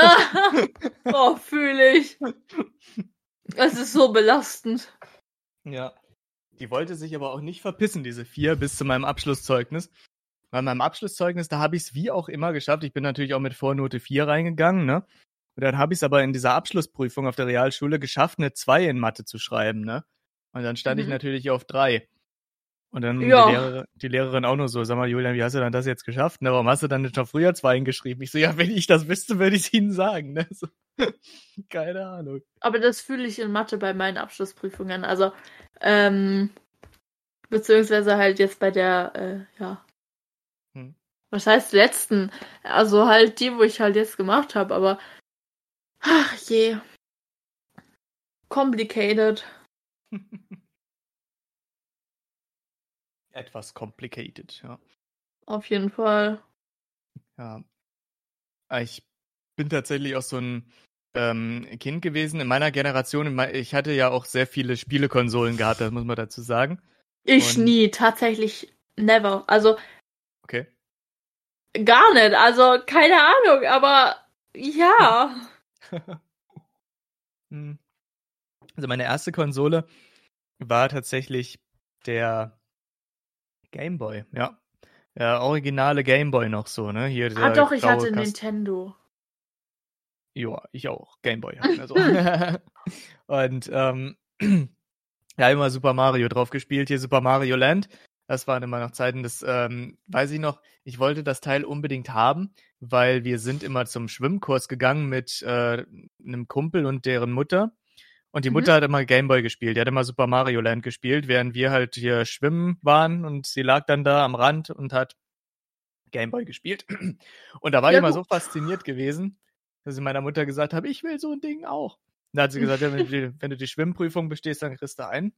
oh, fühle ich. Es ist so belastend. ja. Die wollte sich aber auch nicht verpissen, diese Vier, bis zu meinem Abschlusszeugnis. Bei meinem Abschlusszeugnis, da habe ich es wie auch immer geschafft. Ich bin natürlich auch mit Vornote 4 reingegangen, ne? Und dann habe ich es aber in dieser Abschlussprüfung auf der Realschule geschafft, eine 2 in Mathe zu schreiben, ne? Und dann stand mhm. ich natürlich auf 3. Und dann ja. die, Lehrerin, die, Lehrerin auch nur so, sag mal, Julian, wie hast du dann das jetzt geschafft? Ne, warum hast du dann nicht schon früher zwei geschrieben? Ich so, ja, wenn ich das wüsste, würde ich es Ihnen sagen. Ne? So, keine Ahnung. Aber das fühle ich in Mathe bei meinen Abschlussprüfungen. Also, ähm, beziehungsweise halt jetzt bei der, äh, ja. Hm. Was heißt letzten? Also halt die, wo ich halt jetzt gemacht habe, aber ach je. Complicated. etwas complicated, ja. Auf jeden Fall. Ja. Ich bin tatsächlich auch so ein ähm, Kind gewesen in meiner Generation. Ich hatte ja auch sehr viele Spielekonsolen gehabt, das muss man dazu sagen. Ich Und... nie, tatsächlich never. Also. Okay. Gar nicht, also keine Ahnung, aber ja. Hm. also meine erste Konsole war tatsächlich der Gameboy, ja. Der originale Gameboy noch so, ne? Hier ah, doch, ich hatte Kast Nintendo. Ja, ich auch. Gameboy. Also. und ähm, ja, immer Super Mario drauf gespielt. Hier Super Mario Land. Das waren immer noch Zeiten, das ähm, weiß ich noch. Ich wollte das Teil unbedingt haben, weil wir sind immer zum Schwimmkurs gegangen mit äh, einem Kumpel und deren Mutter. Und die mhm. Mutter mhm. hat immer Gameboy gespielt, die hat immer Super Mario Land gespielt, während wir halt hier schwimmen waren und sie lag dann da am Rand und hat Gameboy gespielt. Und da war ja, ich immer so fasziniert gewesen, dass ich meiner Mutter gesagt habe, ich will so ein Ding auch. Da hat sie gesagt, ja, wenn, du die, wenn, du die, Schwimmprüfung bestehst, dann kriegst du ein.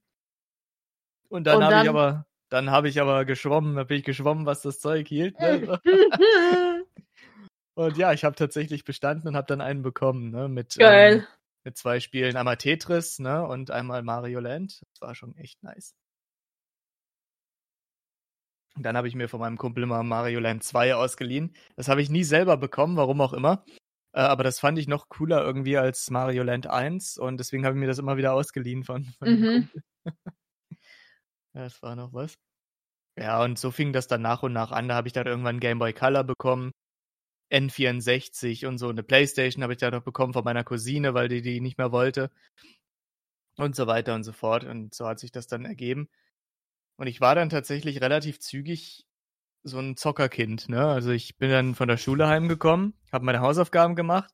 Und dann, habe ich aber, dann habe ich aber geschwommen, da bin ich geschwommen, was das Zeug hielt. Ne? und ja, ich habe tatsächlich bestanden und habe dann einen bekommen, ne? Mit. Ähm, mit zwei Spielen, einmal Tetris, ne, und einmal Mario Land. Das war schon echt nice. Und dann habe ich mir von meinem Kumpel immer Mario Land 2 ausgeliehen. Das habe ich nie selber bekommen, warum auch immer. Äh, aber das fand ich noch cooler irgendwie als Mario Land 1 und deswegen habe ich mir das immer wieder ausgeliehen von, von mhm. das war noch was. Ja, und so fing das dann nach und nach an. Da habe ich dann irgendwann Game Boy Color bekommen. N64 und so. Eine Playstation habe ich da noch bekommen von meiner Cousine, weil die die nicht mehr wollte. Und so weiter und so fort. Und so hat sich das dann ergeben. Und ich war dann tatsächlich relativ zügig so ein Zockerkind. Ne? Also ich bin dann von der Schule heimgekommen, habe meine Hausaufgaben gemacht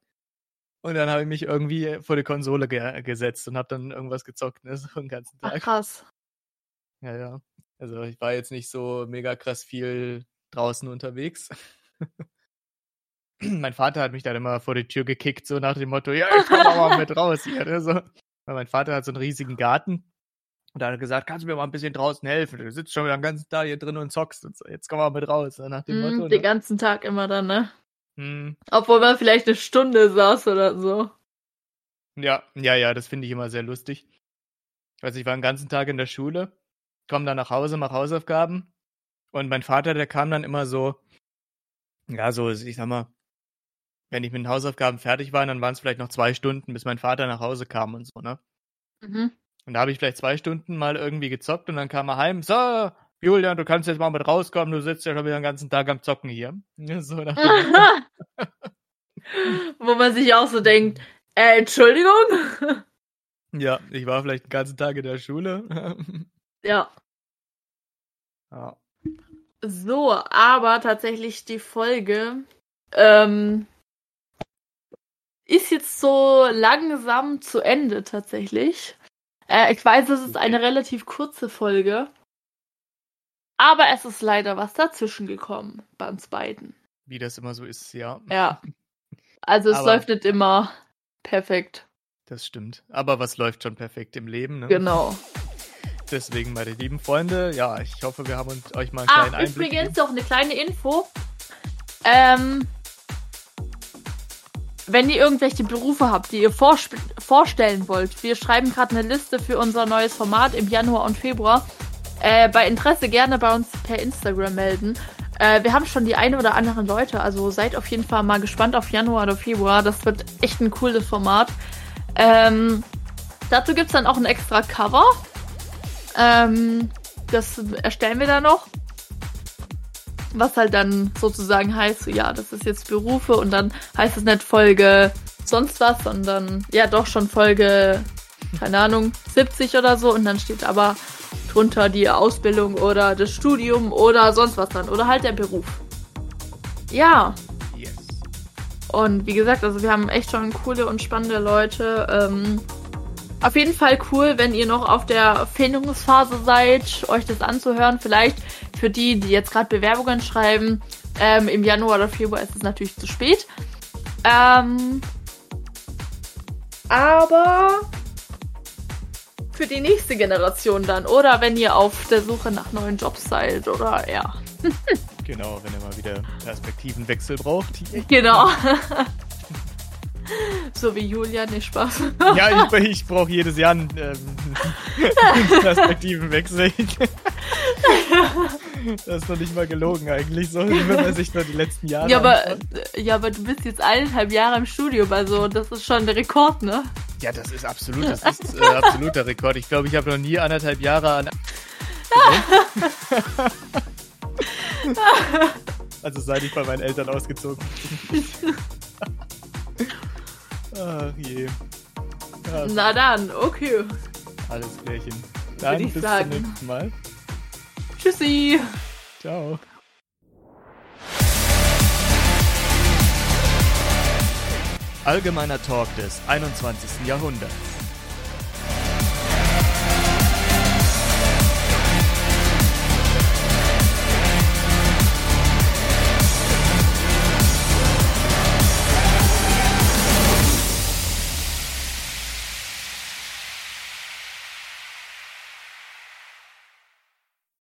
und dann habe ich mich irgendwie vor die Konsole ge gesetzt und habe dann irgendwas gezockt, ne? so den ganzen Tag. Ach, krass. Ja, ja. Also ich war jetzt nicht so mega krass viel draußen unterwegs. mein Vater hat mich dann immer vor die Tür gekickt, so nach dem Motto, ja, ich komm mal mit raus hier. Ne, so. Weil mein Vater hat so einen riesigen Garten. Und da hat er gesagt, kannst du mir mal ein bisschen draußen helfen? Du sitzt schon wieder den ganzen Tag hier drin und zockst. Und so. Jetzt komm mal mit raus. Ne, nach dem mm, Motto. Ne? Den ganzen Tag immer dann, ne? Mm. Obwohl man vielleicht eine Stunde saß oder so. Ja, ja, ja, das finde ich immer sehr lustig. Also ich war den ganzen Tag in der Schule, komm dann nach Hause, mach Hausaufgaben. Und mein Vater, der kam dann immer so, ja, so, ich sag mal, wenn ich mit den Hausaufgaben fertig war, dann waren es vielleicht noch zwei Stunden, bis mein Vater nach Hause kam und so, ne? Mhm. Und da habe ich vielleicht zwei Stunden mal irgendwie gezockt und dann kam er heim, so, Julian, du kannst jetzt mal mit rauskommen, du sitzt ja schon wieder den ganzen Tag am Zocken hier. So Wo man sich auch so denkt, äh, Entschuldigung? Ja, ich war vielleicht den ganzen Tag in der Schule. ja. Ja. So, aber tatsächlich die Folge ähm, ist jetzt so langsam zu Ende tatsächlich. Äh, ich weiß, es ist eine relativ kurze Folge. Aber es ist leider was dazwischen gekommen bei uns beiden. Wie das immer so ist, ja. Ja. Also es aber läuft nicht immer perfekt. Das stimmt. Aber was läuft schon perfekt im Leben, ne? Genau. Deswegen, meine lieben Freunde, ja, ich hoffe, wir haben uns, euch mal einen ah, kleinen Einblick übrigens noch eine kleine Info. Ähm, wenn ihr irgendwelche Berufe habt, die ihr vorstellen wollt, wir schreiben gerade eine Liste für unser neues Format im Januar und Februar. Äh, bei Interesse gerne bei uns per Instagram melden. Äh, wir haben schon die eine oder anderen Leute, also seid auf jeden Fall mal gespannt auf Januar oder Februar. Das wird echt ein cooles Format. Ähm, dazu gibt es dann auch ein extra Cover. Ähm, das erstellen wir dann noch was halt dann sozusagen heißt, so, ja, das ist jetzt Berufe und dann heißt es nicht Folge sonst was, sondern ja doch schon Folge, keine Ahnung, 70 oder so. Und dann steht aber drunter die Ausbildung oder das Studium oder sonst was dann. Oder halt der Beruf. Ja. Yes. Und wie gesagt, also wir haben echt schon coole und spannende Leute. Ähm, auf jeden Fall cool, wenn ihr noch auf der Findungsphase seid, euch das anzuhören. Vielleicht für die, die jetzt gerade Bewerbungen schreiben, ähm, im Januar oder Februar ist es natürlich zu spät. Ähm, aber für die nächste Generation dann. Oder wenn ihr auf der Suche nach neuen Jobs seid oder ja. genau, wenn ihr mal wieder Perspektivenwechsel braucht. Genau. so wie Julia, nicht Spaß. ja, ich, ich brauche jedes Jahr einen ähm, Perspektivenwechsel. das ist doch nicht mal gelogen eigentlich, so wenn man sich nur die letzten Jahre ja aber, ja, aber du bist jetzt eineinhalb Jahre im Studium, also das ist schon der Rekord, ne? Ja, das ist absolut, das ist äh, absoluter Rekord. Ich glaube, ich habe noch nie anderthalb Jahre an. also seit ich bei meinen Eltern ausgezogen bin. Ach je. Ja, Na dann, okay. Alles klärchen. Dann bis sagen. zum nächsten Mal. Tschüssi. Ciao. Allgemeiner Talk des 21. Jahrhunderts.